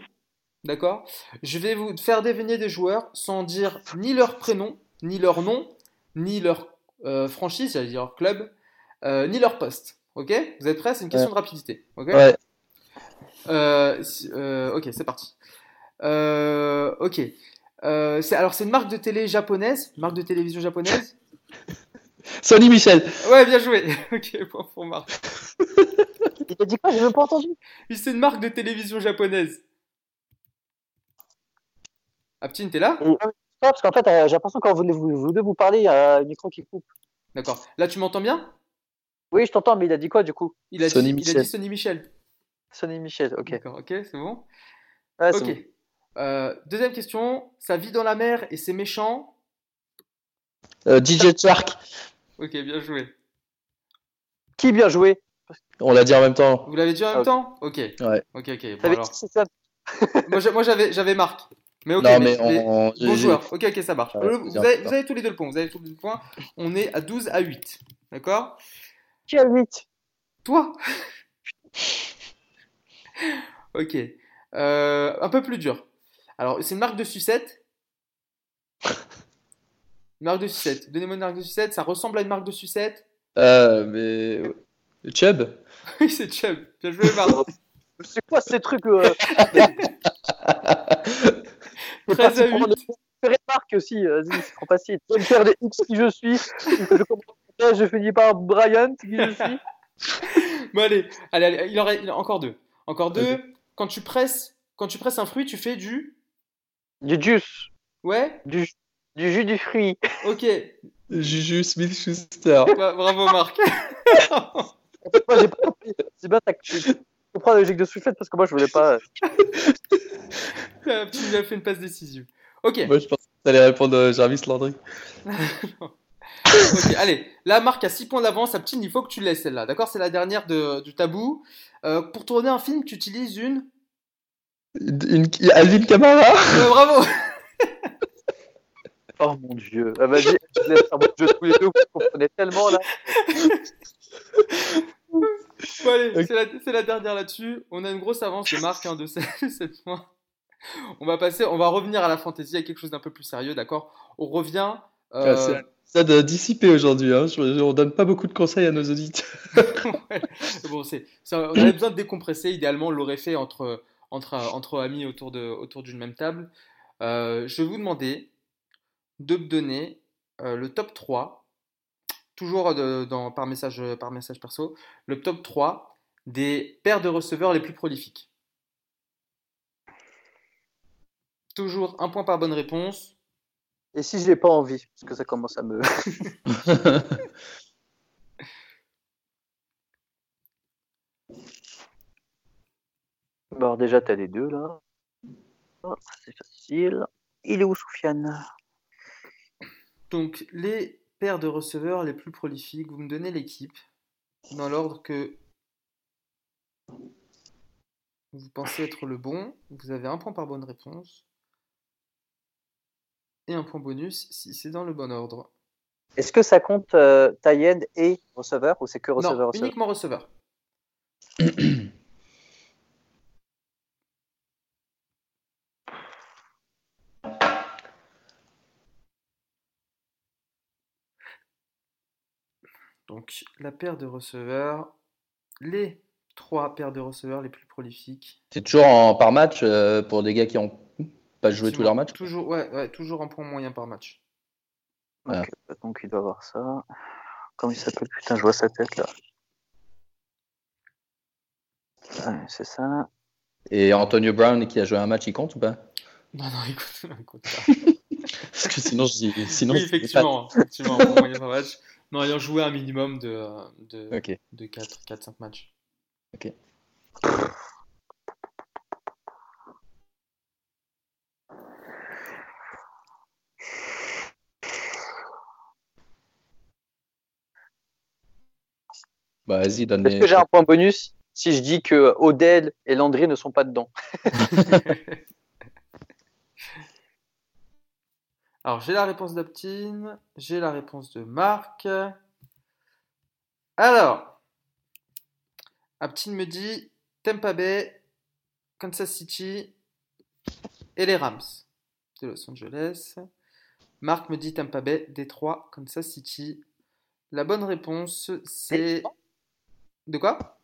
d'accord? Je vais vous faire deviner des joueurs sans dire ni leur prénom, ni leur nom, ni leur euh, franchise, j'allais dire leur club, euh, ni leur poste. Ok? Vous êtes prêts? C'est une question de rapidité. Ok? Ouais. Euh, euh, ok, c'est parti. Ok. C'est, alors, c'est une marque de télé japonaise, marque de télévision japonaise. [LAUGHS] Sony Michel. Ouais, bien joué. [LAUGHS] ok, point pour Marc. Il t'a dit quoi? J'ai même pas entendu. c'est une marque de télévision japonaise. Aptine, t'es là? Parce qu'en fait, j'ai l'impression que quand vous, vous, deux vous parlez, il y a un micro qui coupe. D'accord. Là, tu m'entends bien? Oui, je t'entends, mais il a dit quoi du coup? Il a, dit, il a dit Sony Michel. Sonny Michel, ok. D'accord, ok, c'est bon. ok. Euh, deuxième question. Ça vit dans la mer et c'est méchant. Euh, DJ Shark. Ok, bien joué. Qui bien joué? On l'a dit en même temps. Vous l'avez dit en même ah, temps? Ok. Ouais. Ok, ok. Bon, alors... moi, j'avais, j'avais Marc. Mais ok, non, mais, bon joueur. Ok, ok, ça marche. vous, avez, vous, avez, tous les deux le point. Vous avez tous les deux le point. On est à 12 à 8. D'accord? Qui a 8 Toi [LAUGHS] ok. Euh, un peu plus dur. Alors, c'est une marque de sucette. Une marque de sucette. Donnez-moi une marque de sucette. Ça ressemble à une marque de sucette. Euh, mais. Chubb [LAUGHS] Oui, c'est Chubb. Bien joué, Marc. c'est quoi ces trucs euh... [LAUGHS] 13 à 8. Marc aussi, vas-y, c'est trop facile. Je vais me faire des X qui je suis. Je, commence, je finis par Brian qui je suis. [LAUGHS] bon, allez, allez, allez il, en reste, il en encore deux. Encore deux. Quand tu presses, quand tu presses un fruit, tu fais du. Du juice. Ouais. Du, du jus du fruit. [LAUGHS] Ok. Juju Smith Schuster. bravo Marc. en fait, moi j'ai pas compris. C'est bien, tu comprends la logique de soufflette parce que moi je voulais pas. [LAUGHS] tu lui as fait une passe décisive. Ok. Moi je pense que tu allais répondre à Jarvis Landry. [LAUGHS] ok, allez. La marque a 6 points d'avance. Aptine, il faut que tu laisses celle-là. D'accord C'est la dernière de, du tabou. Euh, pour tourner un film, tu utilises une. Une Alvin Kamara [LAUGHS] Bravo Oh mon dieu. Ah, Vas-y, je laisse un jeu tous les deux, vous comprenez tellement là. Bon, allez, c'est la, dernière là-dessus. On a une grosse avance de marque hein, de 7 points. [LAUGHS] On va passer, on va revenir à la fantaisie, à quelque chose d'un peu plus sérieux, d'accord? On revient. Euh, ça doit dissiper aujourd'hui. Hein. On donne pas beaucoup de conseils à nos auditeurs. [LAUGHS] bon, c'est, on avait besoin de décompresser. Idéalement, on l'aurait fait entre, entre, entre amis autour, de, autour d'une même table. Euh, je vais vous demander de me donner euh, le top 3, toujours dans, par, message, par message perso, le top 3 des paires de receveurs les plus prolifiques. Toujours un point par bonne réponse. Et si j'ai pas envie, parce que ça commence à me. [LAUGHS] [LAUGHS] bon, déjà, tu as les deux là. Oh, c'est facile. Il est où, Soufiane? Donc, les paires de receveurs les plus prolifiques, vous me donnez l'équipe dans l'ordre que vous pensez être le bon. Vous avez un point par bonne réponse et un point bonus si c'est dans le bon ordre. Est-ce que ça compte euh, et receveur ou c'est que receveur Non, uniquement receveur. [CLEARS THROAT] Donc la paire de receveurs, les trois paires de receveurs les plus prolifiques. C'est toujours en, par match euh, pour des gars qui ont pas jouer tous leurs matchs Toujours, ouais, ouais, toujours un point moyen par match. Ok, donc il doit avoir ça. Comment il s'appelle? Putain, je vois sa tête là. c'est ça. Et Antonio Brown qui a joué un match, il compte ou pas? Non, non, [LAUGHS] il compte, compte pas. Parce que sinon, je dis. Sinon, oui, effectivement, effectivement un point moyen par match. Non, ayant joué un minimum de, de, de 4-5 matchs. Ok. Bah, vas-y, donne Est-ce que j'ai un point bonus si je dis que Odell et Landry ne sont pas dedans? [LAUGHS] [LAUGHS] Alors, j'ai la réponse d'Aptine, j'ai la réponse de Marc. Alors, Aptine me dit Tampa Bay, Kansas City et les Rams de Los Angeles. Marc me dit Tampa Bay, Détroit, Kansas City. La bonne réponse, c'est. De quoi?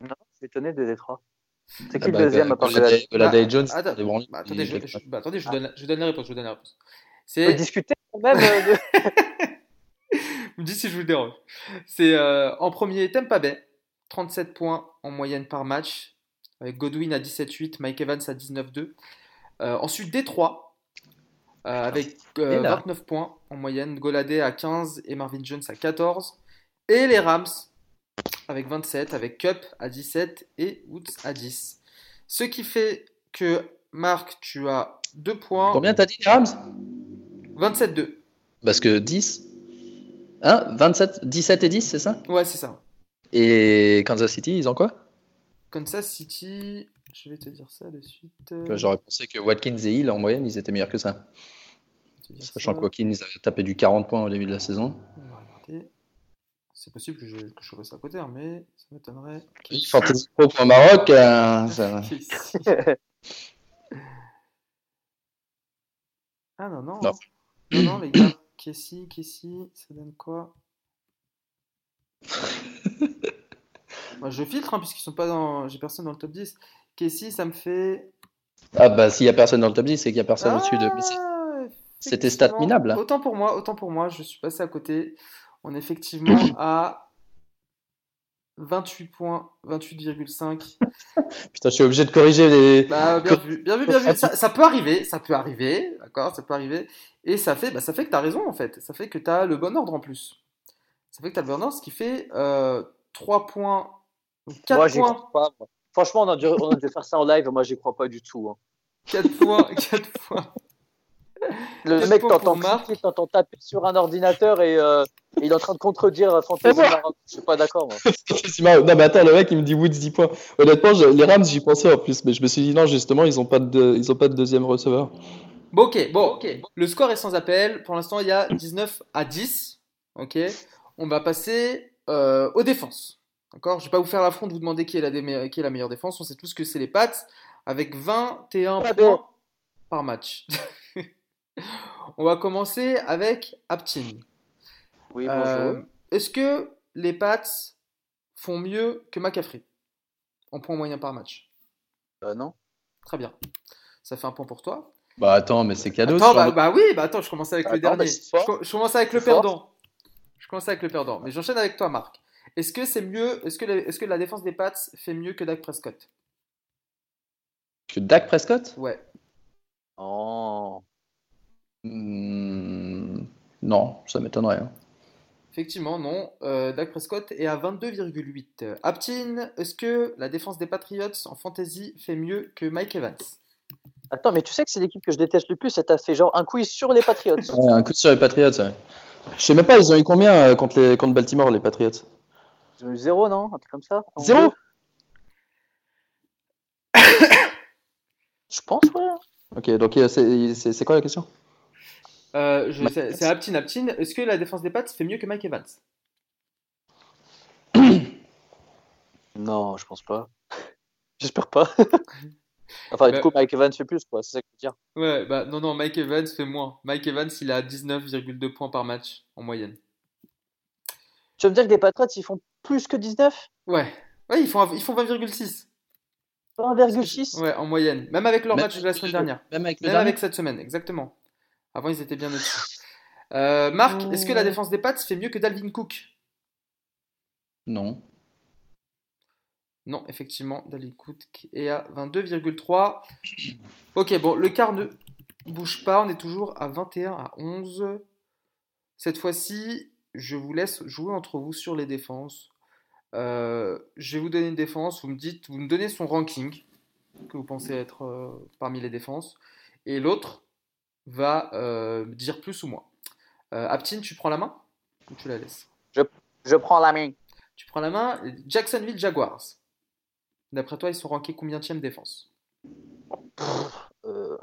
Non, je suis étonné de Détroit. C'est qui Ah le bah, deuxième à part de la... Golade Jones, Attends, c'est bah, attendez, je, il- je- bah, attendez, je, donne, je donne la réponse. Je donne la réponse. C'est. discuter quand même euh, de- [LAUGHS] Vous me dites si je vous dérange. C'est euh, en premier Tampa Bay, 37 points en moyenne par match, avec Godwin à 17-8, Mike Evans à 19-2. Euh, ensuite Détroit, euh, avec Et là. 29 points en moyenne, Goladé à 15 et Marvin Jones à 14. Et les Rams avec 27, avec Cup à 17 et Woods à 10. Ce qui fait que Marc, tu as 2 points, Combien t'as dit les Rams? 27-2. Parce que 10. Hein 27, 17 et 10, c'est ça? Ouais, c'est ça. Et Kansas City, ils ont quoi? Kansas City, je vais te dire ça de suite. J'aurais pensé que Watkins et Hill, en moyenne, ils étaient meilleurs que ça. Sachant que Watkins avait tapé du 40 points au début de la saison. On va regarder. C'est possible que je, que je fasse à côté, hein, mais ça m'étonnerait. Fantasy Pro pour Maroc, euh, ça- Casey. [LAUGHS] [LAUGHS] Ah non, non. Non. Non, non, les gars. [COUGHS] Casey, Casey, ça donne quoi? [LAUGHS] Moi, Je filtre, hein, puisqu'ils sont pas dans. J'ai personne dans le top 10. Casey, ça me fait. Ah bah s'il y a personne dans le top 10, c'est qu'il y a personne au-dessus de. c'était stat minable. Autant pour moi, autant pour moi, je suis passé à côté. On est effectivement [COUGHS] à 28 points, 28,5. [LAUGHS] Putain, je suis obligé de corriger les. Bah, bien vu, bien vu, bien vu. Ça, ça peut arriver, ça peut arriver, d'accord, ça peut arriver. Et ça fait, bah, ça fait que tu as raison en fait. Ça fait que tu as le bon ordre en plus. Ça fait que tu as le bon ordre, ce qui fait euh, 3 points, 4 Moi, j'y points, crois pas. moi. Franchement, on a, dû, on a dû faire ça en live. Moi, j'y crois pas du tout. hein. 4 points, [LAUGHS] 4 points. Le mec, Marc. cliquer, t'entends taper sur un ordinateur et euh, il est en train de contredire Fantasy Maroc. Je suis pas d'accord. [LAUGHS] Non, mais attends, le mec, il me dit Woods 10 points. Honnêtement, je- les Rams, j'y pensais en plus, mais je me suis dit non, justement, ils ont pas de, ils ont pas de deuxième receveur. Bon, ok, bon, le score est sans appel. Pour l'instant, il y a 19 à 10. Ok, on va passer euh, aux défenses. D'accord? Je vais pas vous faire l'affront de vous demander qui est la, dé- qui est la meilleure défense. On sait tous que c'est les Pats avec 21 Ah, points par match. [LAUGHS] on va commencer avec Aptin. Oui, Euh, bonjour. Est-ce que les Pats font mieux que McCaffrey en points moyens par match? Euh, non. Très bien. Ça fait un point pour toi. Bah attends, mais c'est cadeau. Attends, bah, de- bah oui, bah attends, je commence avec le dernier. bah, je, co- je commence avec le fort. perdant. Je commence avec le perdant. Mais j'enchaîne avec toi, Marc. Est-ce que c'est mieux Est-ce que, est-ce que la défense des Pats fait mieux que Dak Prescott? Que Dak Prescott? Ouais. Oh. Hmm, Non, ça m'étonnerait. hein. Effectivement, non. Euh, Dak Prescott est à 22,8. Euh, Aptin, est-ce que la défense des Patriots en fantasy fait mieux que Mike Evans? Attends, mais tu sais que c'est l'équipe que je déteste le plus. Et t'as fait genre un quiz sur les Patriots. [LAUGHS] Ouais, un coup sur les Patriots. ouais. Je sais même pas, ils ont eu combien euh, contre, les, contre Baltimore, les Patriots? Ils ont eu zéro, non? Un truc comme ça? Zéro? [COUGHS] Je pense, ouais. Ok, donc euh, c'est quoi la question? Euh, je- C'est c'est Aptin. Aptin, est-ce que la défense des Pats fait mieux que Mike Evans? [COUGHS] Non, je pense pas. [LAUGHS] J'espère pas. [LAUGHS] enfin, Bah- du coup, Mike Evans fait plus, quoi. C'est ça que je veux dire. Ouais, bah non, non, Mike Evans fait moins. Mike Evans, il a 19,2 points par match en moyenne. Tu veux me dire que les Patriots, ils font plus que 19 Ouais, ouais ils font, ils font 20,6 1,6 ouais, en moyenne. Même avec leur Même match de la semaine dernière. Même avec Même dernier avec cette semaine, exactement. Avant, ils étaient bien au-dessus. Euh, Marc, est-ce que la défense des Pats fait mieux que Dalvin Cook? Non. Non, effectivement, Dalvin Cook est à 22,3. Ok, bon, le quart ne bouge pas. On est toujours à 21 à 11. Cette fois-ci, je vous laisse jouer entre vous sur les défenses. Euh, je vais vous donner une défense. Vous me dites, vous me donnez son ranking que vous pensez être euh, parmi les défenses, et l'autre va euh, dire plus ou moins. Euh, Aptin, tu prends la main ou tu la laisses? Je prends la main. Tu prends la main. Jacksonville Jaguars. D'après toi, ils sont rankés combien de défense? Euh,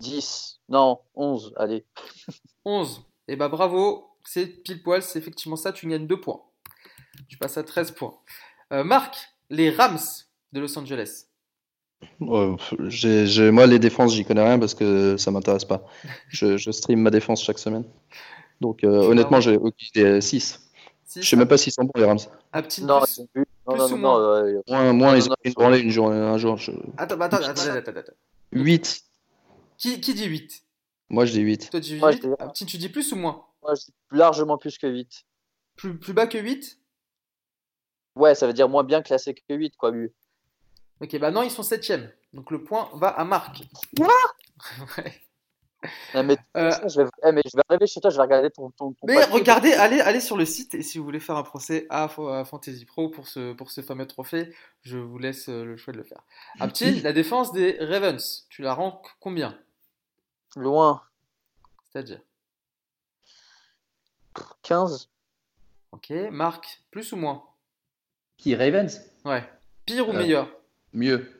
10. Non, 11. Allez. [LAUGHS] 11. Eh bah bravo, c'est pile poil, c'est effectivement ça, tu gagnes 2 points. Tu passes à 13 points. Euh, Marc, les Rams de Los Angeles. Moi, les défenses, j'y connais rien parce que ça m'intéresse pas. [LAUGHS] Je, stream ma défense chaque semaine. Donc, euh, honnêtement, j'ai okay, 6. Je sais même pas s'ils sont bons, les Rams. Un petit non, plus, plus, non, non, non, moins, moins, moins ils ont une branlée une journée, un jour. Je... Attends, attends, attends, attends, attends. 8. Qui, qui dit 8 Moi, je dis 8. Toi, tu dis 8 ah, tu dis plus ou moins? Moi, je dis largement plus que 8. Plus, plus bas que 8 Ouais, ça veut dire moins bien classé que 8, quoi, vu. Ok, bah non, ils sont 7ème. Donc le point va à Marc. Quoi [LAUGHS] ouais. mais, euh, je vais, eh, mais, je vais, arriver chez toi, je vais regarder ton. ton, mais regardez, allez, allez sur le site et si vous voulez faire un procès à, Fantasy Pro pour ce, pour ce fameux trophée, je vous laisse euh, le choix de le faire. Aptil, la défense des Ravens, tu la ranques combien? Loin. C'est-à-dire? 15. Ok, Marc, plus ou moins? Qui, Ravens? Ouais. Pire ou euh, meilleur? Mieux.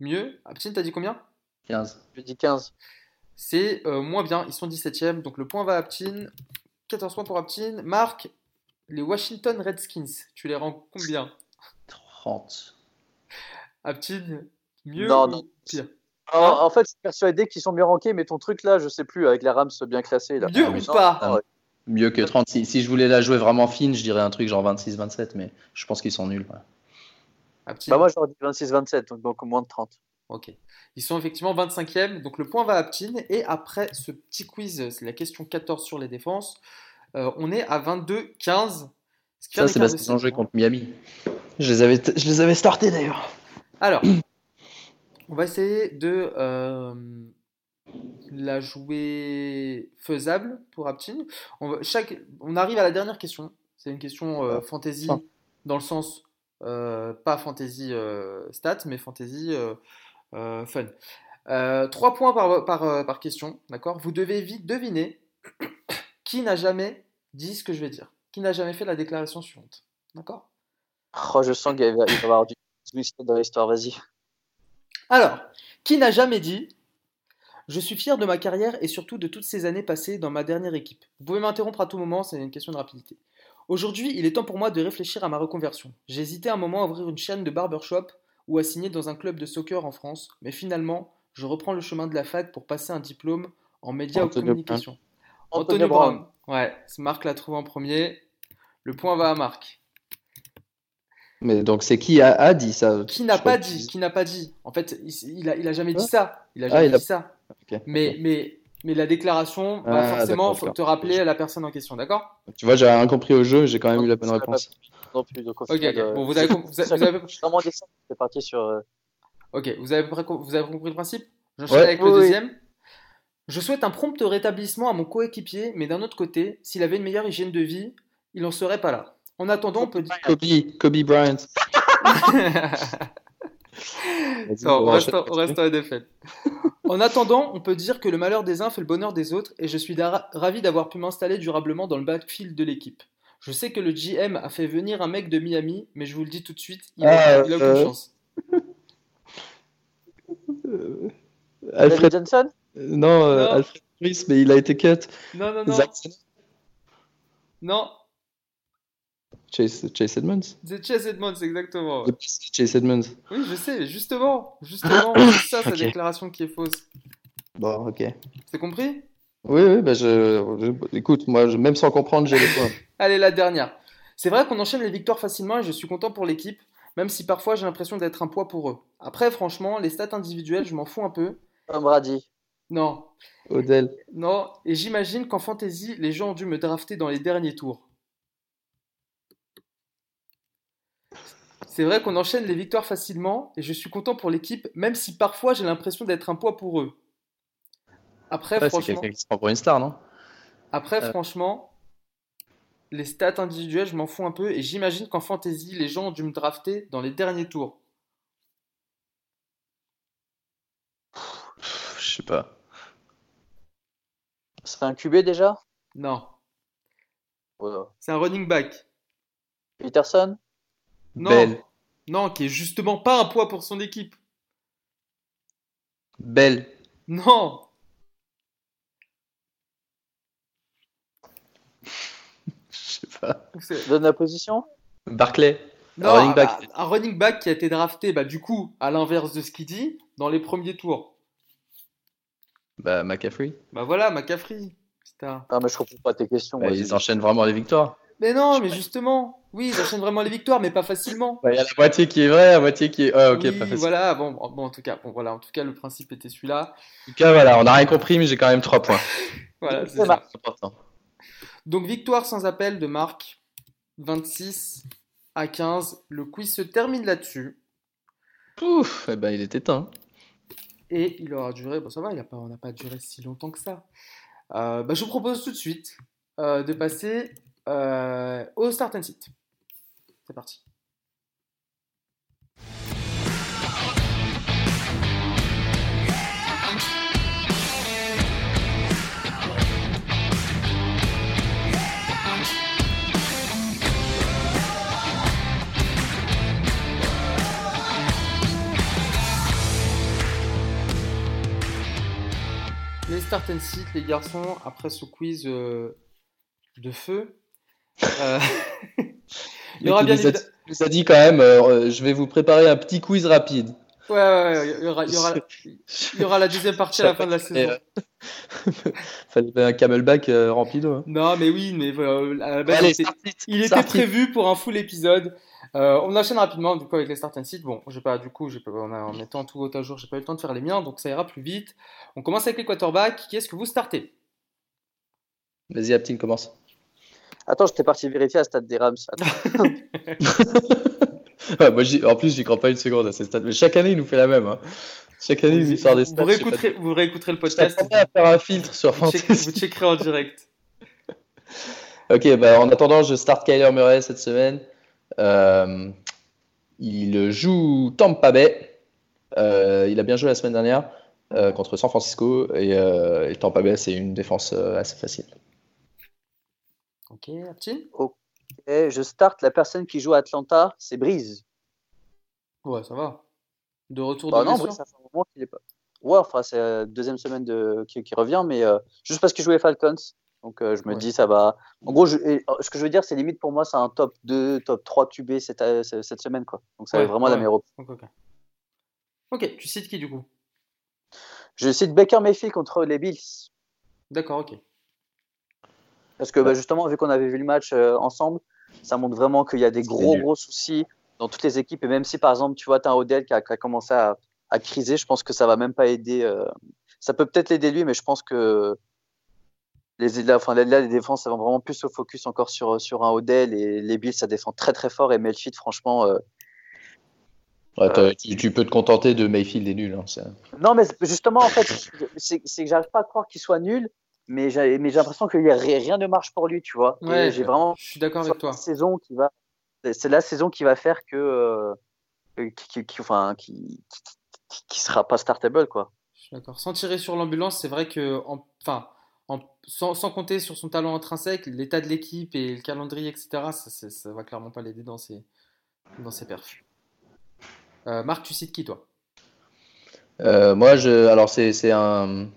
Mieux Aptil, t'as dit combien? 15. Je dis 15 c'est euh, moins bien. Ils sont 17e, donc le point va à Aptin. 14 points pour Aptin. Marc, les Washington Redskins, tu les rends combien? 30. Aptin, mieux non, non. pire? En fait, je suis persuadé qu'ils sont mieux rankés, mais ton truc là, je sais plus, avec les Rams bien classés. Là. Mieux ou pas? ah Mieux que 30. Si, je voulais la jouer vraiment fine, je dirais un truc genre 26-27, mais je pense qu'ils sont nuls. Bah moi, j'aurais dit 26-27, donc moins de 30. Ok. Ils sont effectivement 25e, donc le point va à Ptin. Et après ce petit quiz, c'est la question 14 sur les défenses, euh, on est à 22-15. Ça, c'est parce qu'ils ont joué contre Miami. Je les avais, je les avais startés d'ailleurs. Alors, on va essayer de euh, la jouer faisable pour Aptin. On, chaque, on arrive à la dernière question. C'est une question euh, fantasy dans le sens, pas fantasy stats, mais fantasy euh, fun. Euh, trois points par, euh, par, question, d'accord? Vous devez vite deviner [COUGHS] qui n'a jamais dit ce que je vais dire, qui n'a jamais fait la déclaration suivante, d'accord? Oh, je sens qu'il va y avoir du dans l'histoire, vas-y. Alors, qui n'a jamais dit Je suis fier de ma carrière et surtout de toutes ces années passées dans ma dernière équipe. Vous pouvez m'interrompre à tout moment, c'est une question de rapidité. Aujourd'hui, il est temps pour moi de réfléchir à ma reconversion. J'ai hésité un moment à ouvrir une chaîne de barbershop ou à signer dans un club de soccer en France, mais finalement, je reprends le chemin de la fac pour passer un diplôme en médias ou communication. Antonio, Brown. Ouais, Marc l'a trouvé en premier. Le point va à Marc. Mais donc c'est qui a, dit ça? Qui n'a pas dit Qui n'a pas dit? En fait, il, a, il a jamais dit ça. Il a jamais ah, dit ça. Mais, mais, mais la déclaration, bah, ah, forcément, il faut te rappeler à la personne en question, d'accord? Tu vois, j'ai rien compris au jeu, j'ai quand même eu la bonne réponse plus. Donc, ok, bon, vous avez, vous avez, vous [LAUGHS] avez... vraiment c'est parti sur. Euh, ok, vous avez, vous avez compris le principe? Je ouais, avec le deuxième. Je souhaite un prompt rétablissement à mon coéquipier, mais d'un autre côté, s'il avait une meilleure hygiène de vie, il n'en serait pas là. En attendant, on peut dire. Kobe, Kobe Bryant. [LAUGHS] on, reste, on reste en NFL. [LAUGHS] En attendant, on peut dire que le malheur des uns fait le bonheur des autres, et je suis ravi d'avoir pu m'installer durablement dans le backfield de l'équipe. Je sais que le GM a fait venir un mec de Miami, mais je vous le dis tout de suite, il a, aucune euh, chance. Euh, Alfred Johnson? Euh, non, Alfred Smith, mais il a été cut. Non, non, non. Non. Chase, Chase Edmonds C'est Chase Edmonds, exactement. Chase Edmonds. Oui, je sais, justement. Justement, [COUGHS] c'est ça sa déclaration qui est fausse. Bon, ok. C'est compris? Oui, oui, bah je, écoute, moi, même sans comprendre, j'ai les points. [LAUGHS] Allez, la dernière. C'est vrai qu'on enchaîne les victoires facilement et je suis content pour l'équipe, même si parfois j'ai l'impression d'être un poids pour eux. Après, franchement, les stats individuelles, je m'en fous un peu. Tom Brady. Non. Odell. Non, et j'imagine qu'en fantasy, les gens ont dû me drafter dans les derniers tours. C'est vrai qu'on enchaîne les victoires facilement et je suis content pour l'équipe, même si parfois j'ai l'impression d'être un poids pour eux. Après, franchement. pour une star, non? Après, euh. franchement, les stats individuelles, je m'en fous un peu. Et j'imagine qu'en fantasy, les gens ont dû me drafter dans les derniers tours. Je sais pas. C'est un QB déjà? Non. C'est un running back. Peterson? Non. Non, qui est justement pas un poids pour son équipe. Belle. Non. [LAUGHS] Je sais pas. Donne la position Barclay. Non, un running, back. un running back qui a été drafté, bah, du coup, à l'inverse de ce qu'il dit, dans les premiers tours. Bah, McCaffrey. Bah voilà, McCaffrey. Ah, mais je comprends pas tes questions. Bah, ils enchaînent vraiment les victoires. Mais non, mais justement, oui, ils enchaînent vraiment les victoires, mais pas facilement. Bah, il y a la moitié qui est vrai, la moitié qui est. Ah, ok, pas facile. Voilà, bon, bon, en tout cas, bon, voilà, en tout cas, le principe était celui-là. En tout cas, voilà, on n'a rien compris, mais j'ai quand même 3 points. [LAUGHS] voilà, c'est ça. important. Donc, victoire sans appel de Marc, 26 à 15. Le quiz se termine là-dessus. Ouf, eh ben, il était temps. Et il aura duré, bon ça va, il a pas, on n'a pas duré si longtemps que ça. Euh, bah, je vous propose tout de suite euh, de passer au Start and Sit. C'est parti. Les start and sit, les garçons, après ce quiz euh, de feu. Euh, [LAUGHS] il y aura bien. nous a dit quand même, euh, je vais vous préparer un petit quiz rapide. Ouais, ouais, ouais il, y aura, il, y aura, il y aura la deuxième partie à la fin de la saison. [LAUGHS] Fallait un camelback rempli d'eau. Hein. Non, mais oui, mais il était prévu pour un full épisode. Euh, on enchaîne rapidement du coup avec les start and sit. Bon, j'ai pas du coup, pas, en mettant tout au à jour, j'ai pas eu le temps de faire les miens, donc ça ira plus vite. On commence avec les quarterbacks. Qui est-ce que vous startez? Vas-y, Aptine, commence. Attends, j'étais parti vérifier à stade des Rams. [LAUGHS] moi, en plus, j'y crois pas une seconde à ces stats. Mais chaque année, il nous fait la même. Hein. Chaque année, il nous sort des stats. Vous réécouterez, vous réécouterez le podcast. Je à faire un filtre sur vous, vous checkerez en direct. [LAUGHS] ok, bah, en attendant, je start Kyler Murray cette semaine. Euh, il joue Tampa Bay. Euh, il a bien joué la semaine dernière euh, contre San Francisco et, Tampa Bay, c'est une défense assez facile. Ok, Aptin Ok, je start la personne qui joue à Atlanta, c'est Breeze. Ouais, ça va. De retour bah de non, ça fait un moment qu'il est pas. Ouais, enfin, c'est la deuxième semaine de... qui, revient, mais juste parce qu'il jouait Falcons. Donc euh, je me dis, ça va. En gros, je, ce que je veux dire, c'est limite pour moi, c'est un top 2, top 3 QB cette, euh, cette semaine. Quoi. Donc ça va vraiment la meilleure ok, tu cites qui du coup? Je cite Baker Mayfield contre les Bills. D'accord, ok. Parce que bah, justement, vu qu'on avait vu le match euh, ensemble, ça montre vraiment qu'il y a des gros, gros soucis dans toutes les équipes. Et même si, par exemple, tu vois, tu as un Odell qui a, commencé à, à, criser, je pense que ça va même pas aider. Ça peut peut-être l'aider lui, mais je pense que les, enfin, là, les défenses ça va vraiment plus se focus encore sur, sur un Odell et les Bills, ça défend très très fort et Mayfield, franchement. Euh, euh, tu, peux te contenter de Mayfield et nul. Hein, non, mais justement, en fait, c'est que j'arrive pas à croire qu'il soit nul, mais j'ai l'impression que rien ne marche pour lui, tu vois. Ouais, j'ai vraiment. Je suis d'accord avec toi. Saison qui va, c'est la saison qui va faire que, euh, qui, qui, enfin, qui, qui, sera pas startable, quoi. Je suis d'accord. Sans tirer sur l'ambulance, c'est vrai que, enfin sans, compter sur son talent intrinsèque, l'état de l'équipe et le calendrier, etc., ça, ça va clairement pas l'aider dans ses, dans ses perfs. Euh, Marc, tu cites qui, toi? Euh, Moi, je, alors c'est un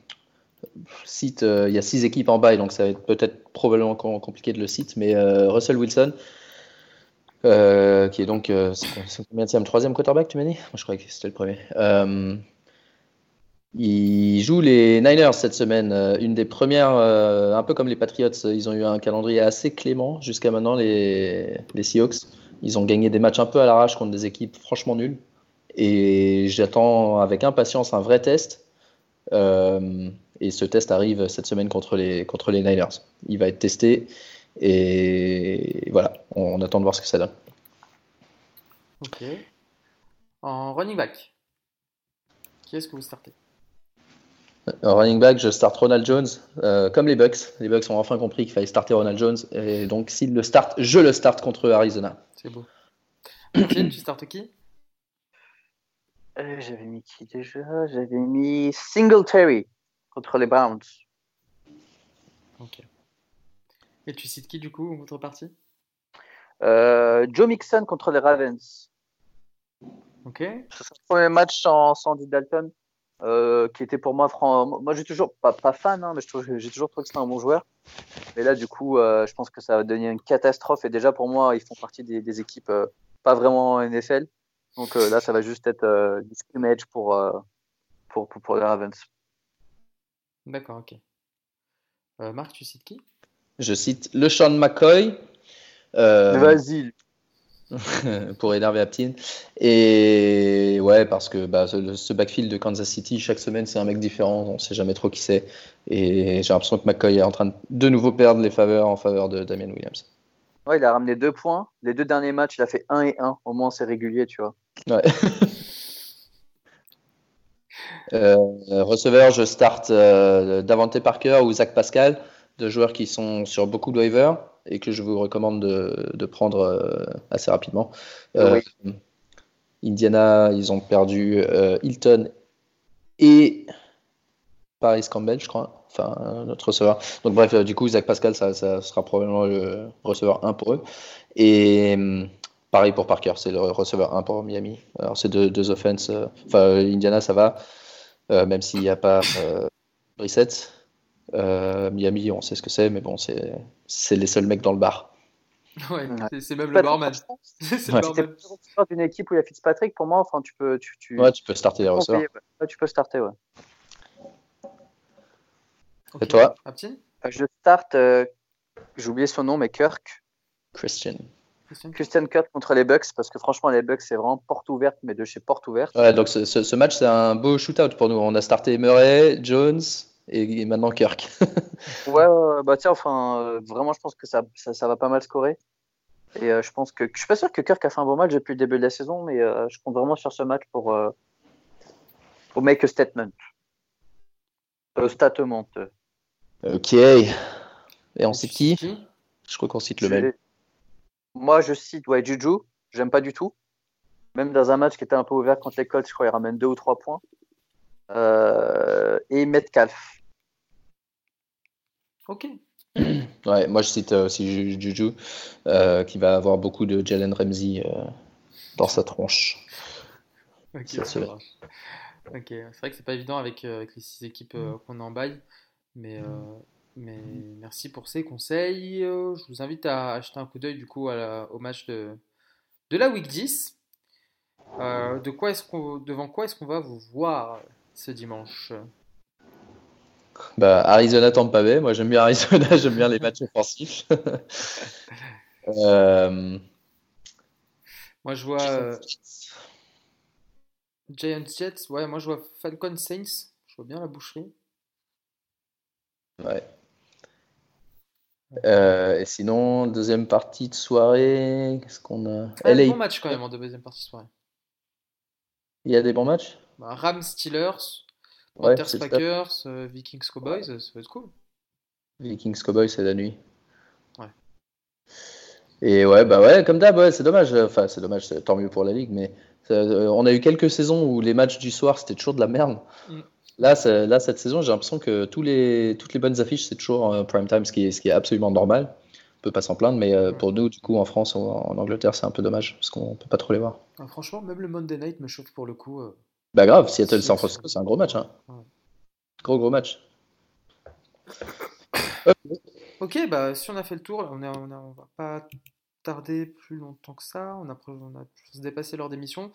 site, euh, il y a six équipes en bail, donc ça va être peut-être probablement compliqué de le citer, mais Russell Wilson, qui est donc, c'est combien troisième quarterback, tu m'as dit? Moi, je croyais que c'était le premier. Ils jouent les Niners cette semaine. Euh, une des premières, euh, un peu comme les Patriots, ils ont eu un calendrier assez clément jusqu'à maintenant, les, les Seahawks. Ils ont gagné des matchs un peu à l'arrache contre des équipes franchement nulles. Et j'attends avec impatience un vrai test. Euh, et ce test arrive cette semaine contre les, contre les Niners. Il va être testé. Et voilà, on, attend de voir ce que ça donne. Ok. En running back, qui est-ce que vous startez? En running back, je start Ronald Jones, euh, comme les Bucks. Les Bucks ont enfin compris qu'il fallait starter Ronald Jones. Et donc, s'il le start, je le start contre Arizona. C'est beau. tu startes qui? Euh, J'avais mis qui déjà? J'avais mis Singletary contre les Browns. Ok. Et tu cites qui du coup, votre partie euh, Joe Mixon contre les Ravens. Ok. C'est son premier match sans, sans Dalton, euh, qui était pour moi, moi j'ai toujours, pas, pas fan, hein, mais j'ai toujours trouvé que c'était un bon joueur. Mais là, du coup, euh, je pense que ça va devenir une catastrophe. Et déjà, pour moi, ils font partie des, équipes pas vraiment NFL. Donc là, ça va juste être du scrimmage pour, pour, pour, pour, les Ravens. D'accord, ok. Marc, tu cites qui? Je cite le Sean McCoy. Vas-y, [LAUGHS] pour énerver Aptin. Et ouais, parce que bah, ce, backfield de Kansas City, chaque semaine, c'est un mec différent. On sait jamais trop qui c'est. Et j'ai l'impression que McCoy est en train de de nouveau perdre les faveurs en faveur de Damien Williams. Ouais, il a ramené deux points. Les deux derniers matchs, il a fait 1 et 1. Au moins, c'est régulier, tu vois. Ouais. [LAUGHS] euh, receveur, je start euh, Davante Parker ou Zach Pascal, deux joueurs qui sont sur beaucoup de waivers et que je vous recommande de, prendre euh, assez rapidement. Indiana, ils ont perdu Hilton et Paris Campbell, je crois. Enfin, notre receveur. Donc, bref, du coup, Zach Pascal, ça, sera probablement le receveur 1 pour eux. Et pareil pour Parker, c'est le receveur 1 pour Miami. Alors, c'est deux, deux offenses. Enfin, Indiana, ça va, même s'il n'y a pas Brissette. Euh, Miami, on sait ce que c'est, mais bon, c'est les seuls mecs dans le bar. [LAUGHS] Ouais, c'est même le barman. [LAUGHS] c'est ouais. le d'une équipe où il y a Fitzpatrick, pour moi, enfin, tu peux. Tu, tu... Ouais, tu peux starter les receveurs. Ouais, tu peux starter, ouais. Et toi euh, Je start, euh, j'ai oublié son nom, mais Kirk. Christian. Christian Kirk contre les Bucks, parce que franchement, les Bucks, c'est vraiment porte ouverte, mais de chez porte ouverte. Ouais, donc ce, ce match, c'est un beau shootout pour nous. On a starté Murray, Jones, et, maintenant Kirk. [LAUGHS] ouais, bah tiens, enfin, euh, vraiment, je pense que ça, ça, va pas mal scorer. Et euh, je pense que je suis pas sûr que Kirk a fait un bon match depuis le début de la saison, mais euh, je compte vraiment sur ce match pour, pour make a statement. statement. Ok. Et on cite qui Je crois qu'on cite le même. Moi, je cite ouais, Juju. J'aime pas du tout. Même dans un match qui était un peu ouvert contre les Colts, je crois qu'il ramène deux ou trois points. et Metcalf. Ok. [CLEARS THROAT] Ouais, moi je cite euh, aussi Juju, euh, qui va avoir beaucoup de Jalen Ramsey euh, dans sa tronche. Ok, c'est vrai que c'est pas évident avec, avec les six équipes qu'on a en bail, mais, mais merci pour ces conseils. je vous invite à acheter un coup d'œil du coup au match de, de la Week 10. de quoi est-ce qu'on, devant quoi est-ce qu'on va vous voir ce dimanche? Bah, Arizona Tampa Bay. Moi, j'aime bien Arizona, [LAUGHS] j'aime bien les matchs offensifs. [LAUGHS] Euh, moi, je vois euh, Giants Jets. Ouais, moi, je vois Falcon Saints. Je vois bien la boucherie. Ouais. Euh, et sinon, deuxième partie de soirée, qu'est-ce qu'on a ah, LA. bon match quand même en deuxième partie de soirée. Il y a des bons matchs? Bah, Rams Steelers, Panthers Packers, euh, Vikings Cowboys, ça va être cool. Vikings Cowboys, c'est la nuit. Ouais. Et ouais, bah ouais, comme d'hab, ouais, c'est dommage. Enfin, c'est dommage, tant mieux pour la ligue, mais euh, on a eu quelques saisons où les matchs du soir, c'était toujours de la merde. Mm. Là, là, cette saison, j'ai l'impression que tous les, toutes les bonnes affiches, c'est toujours euh, prime time, ce qui, est, ce qui est absolument normal. On peut pas s'en plaindre, mais pour nous, du coup, en France, ou en, Angleterre, c'est un peu dommage, parce qu'on peut pas trop les voir. Ah, franchement, même le Monday Night me chauffe pour le coup. Bah grave, Seattle San Francisco, c'est un gros match. Hein. Gros gros match. [COUGHS] ok, bah si on a fait le tour, on, est, on, on, va pas tarder plus longtemps que ça. On a, on a se dépasser lors d'émission.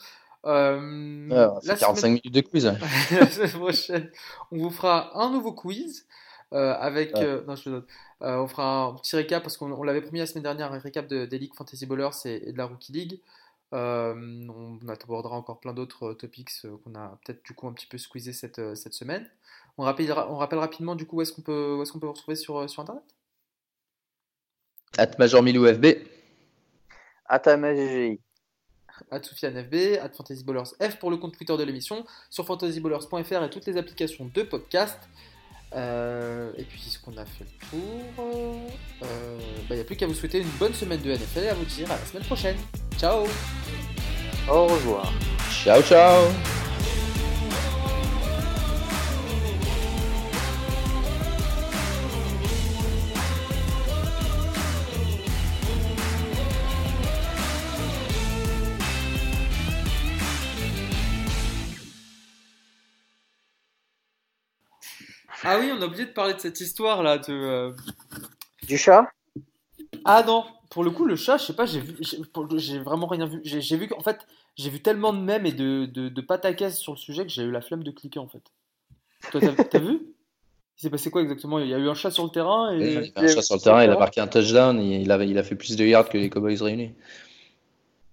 Euh, ah, 45 minutes de quiz. [LAUGHS] la semaine prochaine, on vous fera un nouveau quiz. Euh, avec, euh, non, je euh, on fera un petit récap parce qu'on l'avait promis la semaine dernière, un récap de, des ligues Fantasy Bowlers et, et de la Rookie League. Euh, on, abordera encore plein d'autres topics qu'on a peut-être du coup un petit peu squeezé cette, cette semaine. On rappelle, on rappelle rapidement du coup où est-ce qu'on peut, est qu'on peut vous retrouver sur, sur internet? At Major FB. At AMAGGI. At Soufiane FB, at Fantasy F pour le compte Twitter de l'émission, sur fantasyballers.fr et toutes les applications de podcast. Euh, et puis, ce qu'on a fait le tour, il euh, n'y bah, a plus qu'à vous souhaiter une bonne semaine de NFL et à vous dire à la semaine prochaine. Ciao Au revoir. Ciao, ciao Ah oui, on a oublié de parler de cette histoire là. De, euh, Du chat? Ah non, pour le coup, le chat, je sais pas, j'ai vu, j'ai vraiment rien vu. J'ai vu qu'en fait, j'ai vu tellement de mèmes et de, de, de pataquès sur le sujet que j'ai eu la flemme de cliquer en fait. Toi, t'as vu? Il s'est passé quoi exactement? Il y a eu un chat sur le terrain et... Il y a un chat sur le terrain, il a marqué un touchdown, et il, avait, il a fait plus de yards que les Cowboys réunis.